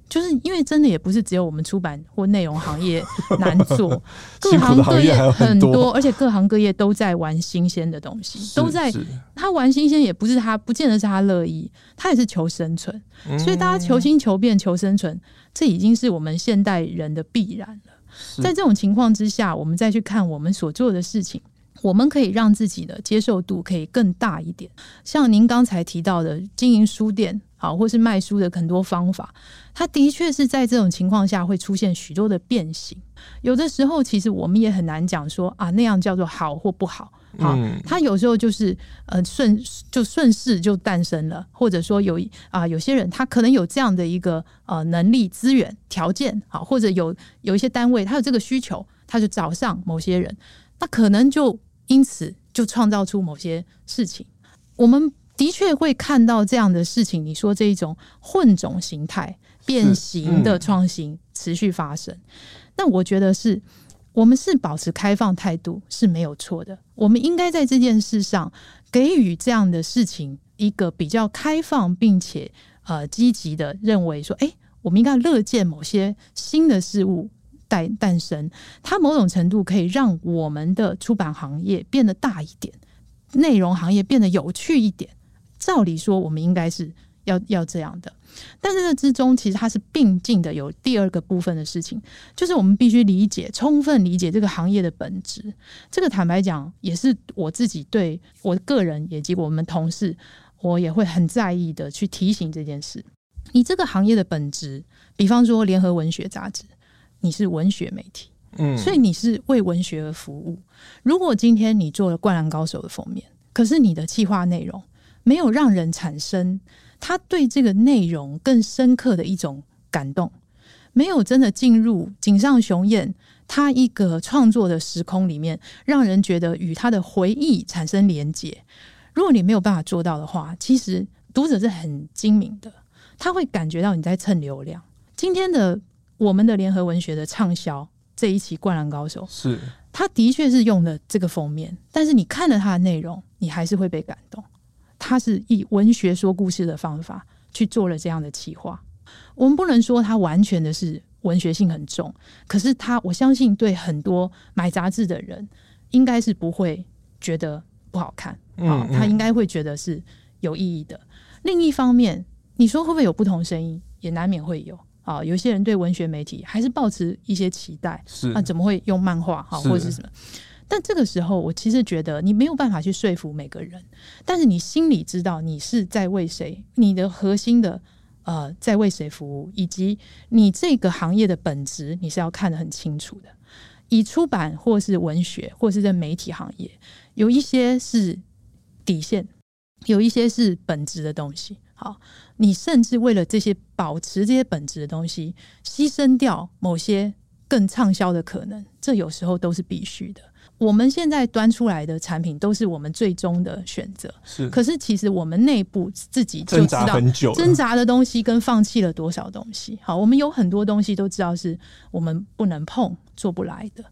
就是因为真的也不是只有我们出版或内容行业难做，各行各业很多，而且各行各业都在玩新鲜的东西，都在他玩新鲜，也不是他不见得是他乐意，他也是求生存，所以大家求新求变求生存，这已经是我们现代人的必然了。在这种情况之下，我们再去看我们所做的事情，我们可以让自己的接受度可以更大一点。像您刚才提到的经营书店。好，或是卖书的很多方法，它的确是在这种情况下会出现许多的变形。有的时候，其实我们也很难讲说啊，那样叫做好或不好。好，它有时候就是呃顺就顺势就诞生了，或者说有啊有些人他可能有这样的一个呃能力、资源、条件，好，或者有有一些单位他有这个需求，他就找上某些人，那可能就因此就创造出某些事情。我们。的确会看到这样的事情，你说这一种混种形态、变形的创新持续发生，那我觉得是我们是保持开放态度是没有错的。我们应该在这件事上给予这样的事情一个比较开放，并且呃积极的认为说，哎，我们应该乐见某些新的事物诞诞生，它某种程度可以让我们的出版行业变得大一点，内容行业变得有趣一点。照理说，我们应该是要要这样的，但是这之中其实它是并进的，有第二个部分的事情，就是我们必须理解，充分理解这个行业的本质。这个坦白讲，也是我自己对我个人以及我们同事，我也会很在意的去提醒这件事。你这个行业的本质，比方说联合文学杂志，你是文学媒体，嗯，所以你是为文学而服务。如果今天你做了《灌篮高手》的封面，可是你的企划内容，没有让人产生他对这个内容更深刻的一种感动，没有真的进入井上雄彦他一个创作的时空里面，让人觉得与他的回忆产生连结。如果你没有办法做到的话，其实读者是很精明的，他会感觉到你在蹭流量。今天的我们的联合文学的畅销这一期《灌篮高手》，是他的确是用了这个封面，但是你看了他的内容，你还是会被感动。他是以文学说故事的方法去做了这样的企划，我们不能说他完全的是文学性很重，可是他我相信对很多买杂志的人应该是不会觉得不好看啊，他应该会觉得是有意义的。另一方面，你说会不会有不同声音？也难免会有啊。有些人对文学媒体还是抱持一些期待，是啊，怎么会用漫画哈，或者是什么？但这个时候，我其实觉得你没有办法去说服每个人，但是你心里知道你是在为谁，你的核心的呃在为谁服务，以及你这个行业的本质，你是要看得很清楚的。以出版或是文学，或是在媒体行业，有一些是底线，有一些是本质的东西。好，你甚至为了这些保持这些本质的东西，牺牲掉某些更畅销的可能，这有时候都是必须的。我们现在端出来的产品都是我们最终的选择，是。可是其实我们内部自己就知道挣扎的东西跟放弃了多少东西。好，我们有很多东西都知道是我们不能碰、做不来的。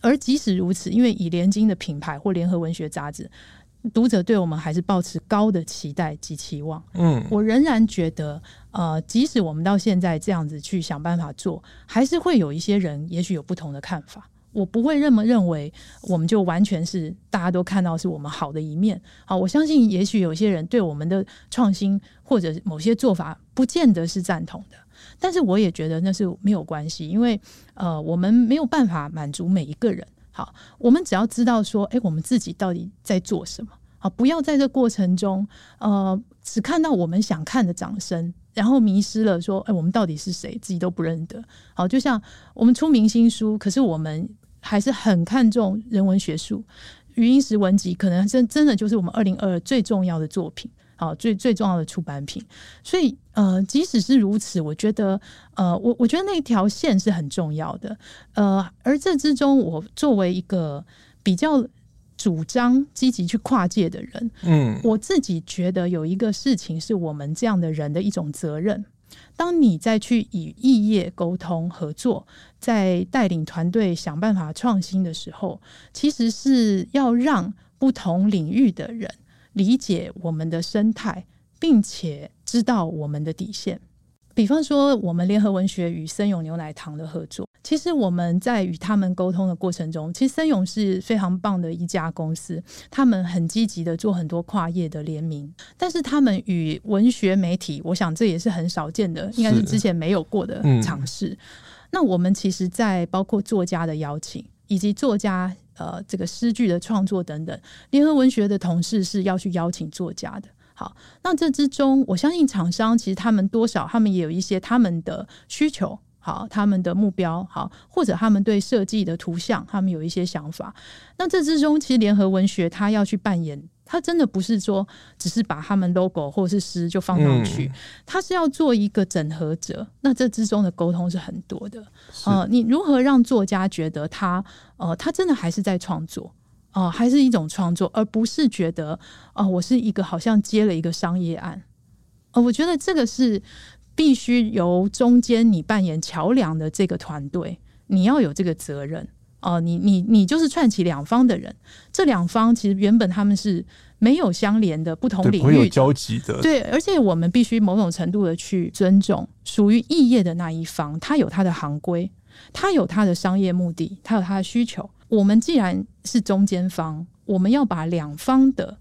而即使如此，因为以联经的品牌或联合文学杂志，读者对我们还是抱持高的期待及期望。嗯，我仍然觉得，呃，即使我们到现在这样子去想办法做，还是会有一些人也许有不同的看法。我不会这么认为，我们就完全是大家都看到是我们好的一面。好，我相信也许有些人对我们的创新或者某些做法不见得是赞同的，但是我也觉得那是没有关系，因为呃，我们没有办法满足每一个人。好，我们只要知道说，诶，我们自己到底在做什么？好，不要在这过程中，呃，只看到我们想看的掌声，然后迷失了说，诶，我们到底是谁？自己都不认得。好，就像我们出明星书，可是我们。还是很看重人文学术，余英时文集可能真真的就是我们二零二二最重要的作品，好，最最重要的出版品。所以，呃，即使是如此，我觉得，呃，我我觉得那条线是很重要的，呃，而这之中，我作为一个比较主张积极去跨界的人，嗯，我自己觉得有一个事情是我们这样的人的一种责任。当你再去与异业沟通合作，在带领团队想办法创新的时候，其实是要让不同领域的人理解我们的生态，并且知道我们的底线。比方说，我们联合文学与森永牛奶糖的合作，其实我们在与他们沟通的过程中，其实森永是非常棒的一家公司，他们很积极的做很多跨业的联名，但是他们与文学媒体，我想这也是很少见的，应该是之前没有过的尝试。嗯、那我们其实，在包括作家的邀请，以及作家呃这个诗句的创作等等，联合文学的同事是要去邀请作家的。好，那这之中，我相信厂商其实他们多少，他们也有一些他们的需求，好，他们的目标，好，或者他们对设计的图像，他们有一些想法。那这之中，其实联合文学他要去扮演，他真的不是说只是把他们 logo 或者是诗就放上去，他是要做一个整合者。那这之中的沟通是很多的，呃，你如何让作家觉得他，呃，他真的还是在创作？哦、呃，还是一种创作，而不是觉得哦、呃，我是一个好像接了一个商业案。呃，我觉得这个是必须由中间你扮演桥梁的这个团队，你要有这个责任。哦、呃，你你你就是串起两方的人，这两方其实原本他们是没有相连的不同领域，没有交集的。对，而且我们必须某种程度的去尊重属于异业的那一方，他有他的行规，他有他的商业目的，他有他的需求。我们既然是中间方，我们要把两方的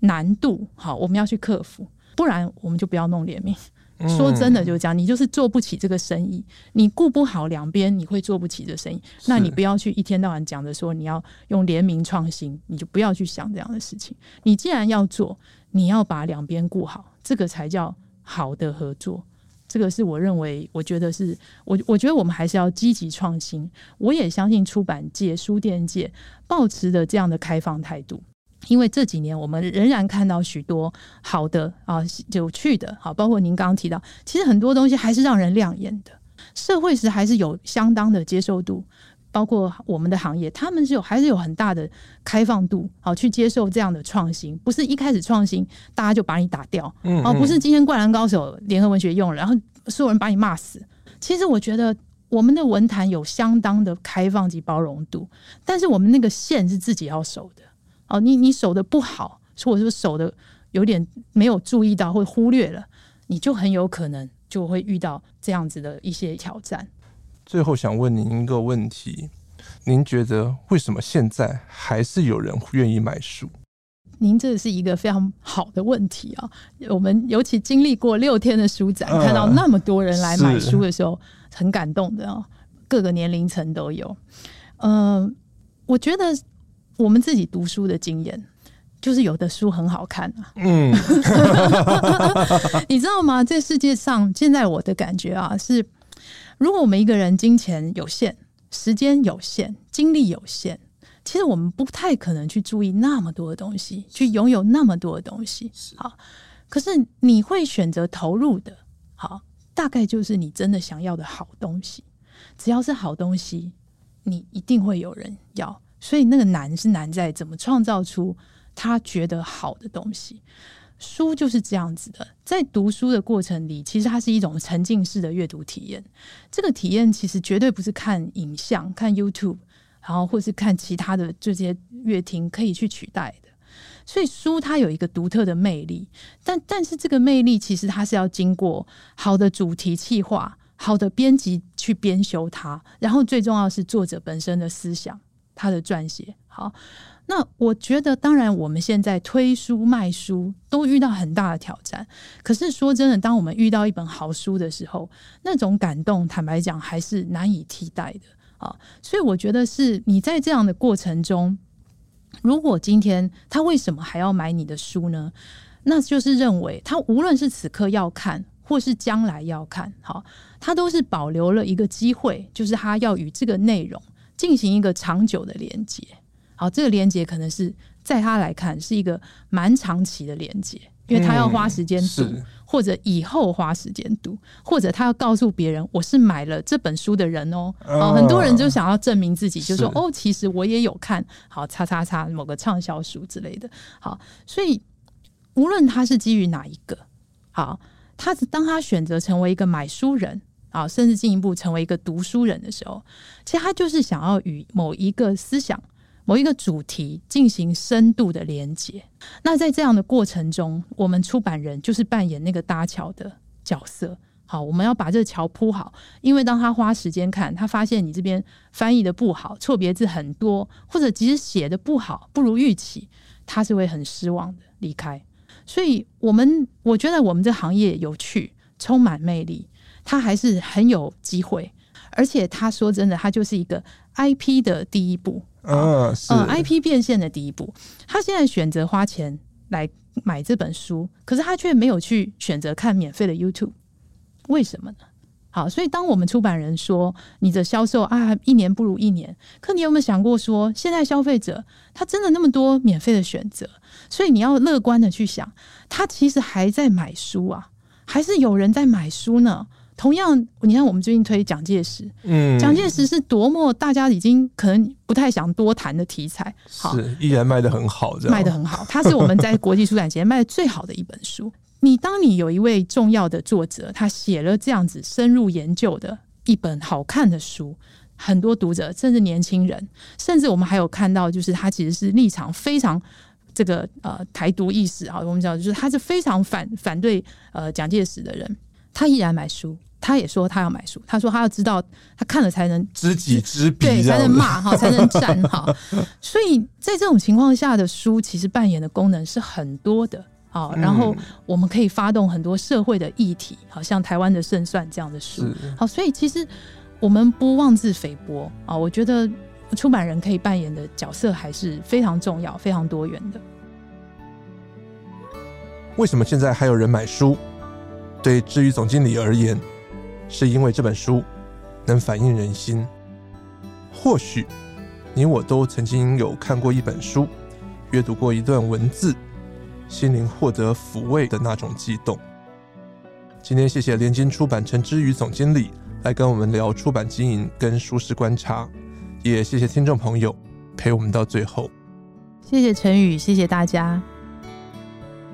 难度好，我们要去克服，不然我们就不要弄联名。嗯、说真的，就是这样，你就是做不起这个生意，你顾不好两边，你会做不起这生意。那你不要去一天到晚讲着说你要用联名创新，你就不要去想这样的事情。你既然要做，你要把两边顾好，这个才叫好的合作。这个是我认为，我觉得是我，我觉得我们还是要积极创新。我也相信出版界、书店界抱持的这样的开放态度，因为这几年我们仍然看到许多好的啊、有趣的，好，包括您刚刚提到，其实很多东西还是让人亮眼的，社会是还是有相当的接受度。包括我们的行业，他们是有还是有很大的开放度，好去接受这样的创新，不是一开始创新大家就把你打掉，嗯，嗯，不是今天灌篮高手联合文学用了，然后所有人把你骂死。其实我觉得我们的文坛有相当的开放及包容度，但是我们那个线是自己要守的。哦，你你守的不好，或者说守的有点没有注意到或忽略了，你就很有可能就会遇到这样子的一些挑战。最后想问您一个问题：您觉得为什么现在还是有人愿意买书？您这是一个非常好的问题啊！我们尤其经历过六天的书展，看到那么多人来买书的时候，很感动的啊，各个年龄层都有。嗯、呃，我觉得我们自己读书的经验，就是有的书很好看啊。嗯，你知道吗？这世界上现在我的感觉啊，是如果我们一个人金钱有限、时间有限、精力有限。其实我们不太可能去注意那么多的东西，去拥有那么多的东西。好，可是你会选择投入的，好，大概就是你真的想要的好东西。只要是好东西，你一定会有人要。所以那个难是难在怎么创造出他觉得好的东西。书就是这样子的，在读书的过程里，其实它是一种沉浸式的阅读体验。这个体验其实绝对不是看影像、看 YouTube。然后，或是看其他的这些乐听可以去取代的，所以书它有一个独特的魅力，但但是这个魅力其实它是要经过好的主题企划、好的编辑去编修它，然后最重要是作者本身的思想、他的撰写。好，那我觉得当然我们现在推书卖书都遇到很大的挑战，可是说真的，当我们遇到一本好书的时候，那种感动，坦白讲还是难以替代的。啊，所以我觉得是你在这样的过程中，如果今天他为什么还要买你的书呢？那就是认为他无论是此刻要看，或是将来要看，好，他都是保留了一个机会，就是他要与这个内容进行一个长久的连接。好，这个连接可能是在他来看是一个蛮长期的连接。因为他要花时间读，嗯，或者以后花时间读，或者他要告诉别人我是买了这本书的人哦。哦，很多人就想要证明自己，就说哦，其实我也有看好叉叉叉某个畅销书之类的。好，所以无论他是基于哪一个，好，他当他选择成为一个买书人啊，甚至进一步成为一个读书人的时候，其实他就是想要与某一个思想。某一个主题进行深度的连接，那在这样的过程中，我们出版人就是扮演那个搭桥的角色。好，我们要把这个桥铺好，因为当他花时间看，他发现你这边翻译的不好，错别字很多，或者即使写的不好，不如预期，他是会很失望的离开。所以，我们我觉得我们这行业有趣，充满魅力，他还是很有机会。而且他说真的，他就是一个 IP 的第一步。嗯，是。嗯，IP 变现的第一步，他现在选择花钱来买这本书，可是他却没有去选择看免费的 YouTube，为什么呢？好，所以当我们出版人说你的销售啊一年不如一年，可你有没有想过说，现在消费者他真的那么多免费的选择，所以你要乐观的去想，他其实还在买书啊，还是有人在买书呢？同样，你看我们最近推蒋介石，嗯，蒋介石是多么大家已经可能不太想多谈的题材，好，是依然卖得很好，卖得很好，它是我们在国际书展前卖的最好的一本书。你当你有一位重要的作者，他写了这样子深入研究的一本好看的书，很多读者甚至年轻人，甚至我们还有看到，就是他其实是立场非常这个呃台独意识啊，我们知道就是他是非常反反对呃蒋介石的人，他依然买书。他也说他要买书，他说他要知道他看了才能知己知彼，对，才能骂哈，才能战哈。所以在这种情况下的书，其实扮演的功能是很多的啊。然后我们可以发动很多社会的议题，好像台湾的胜算这样的书。好，所以其实我们不妄自菲薄啊。我觉得出版人可以扮演的角色还是非常重要、非常多元的。为什么现在还有人买书？对至于总经理而言，是因为这本书能反映人心。或许你我都曾经有看过一本书，阅读过一段文字，心灵获得抚慰的那种激动。今天谢谢联经出版陈之宇总经理来跟我们聊出版经营跟书市观察，也谢谢听众朋友陪我们到最后。谢谢陈宇，谢谢大家。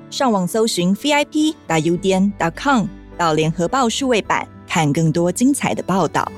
上网搜寻 vip 打 udn 点 com 到联合报数位版。看更多精彩的报道。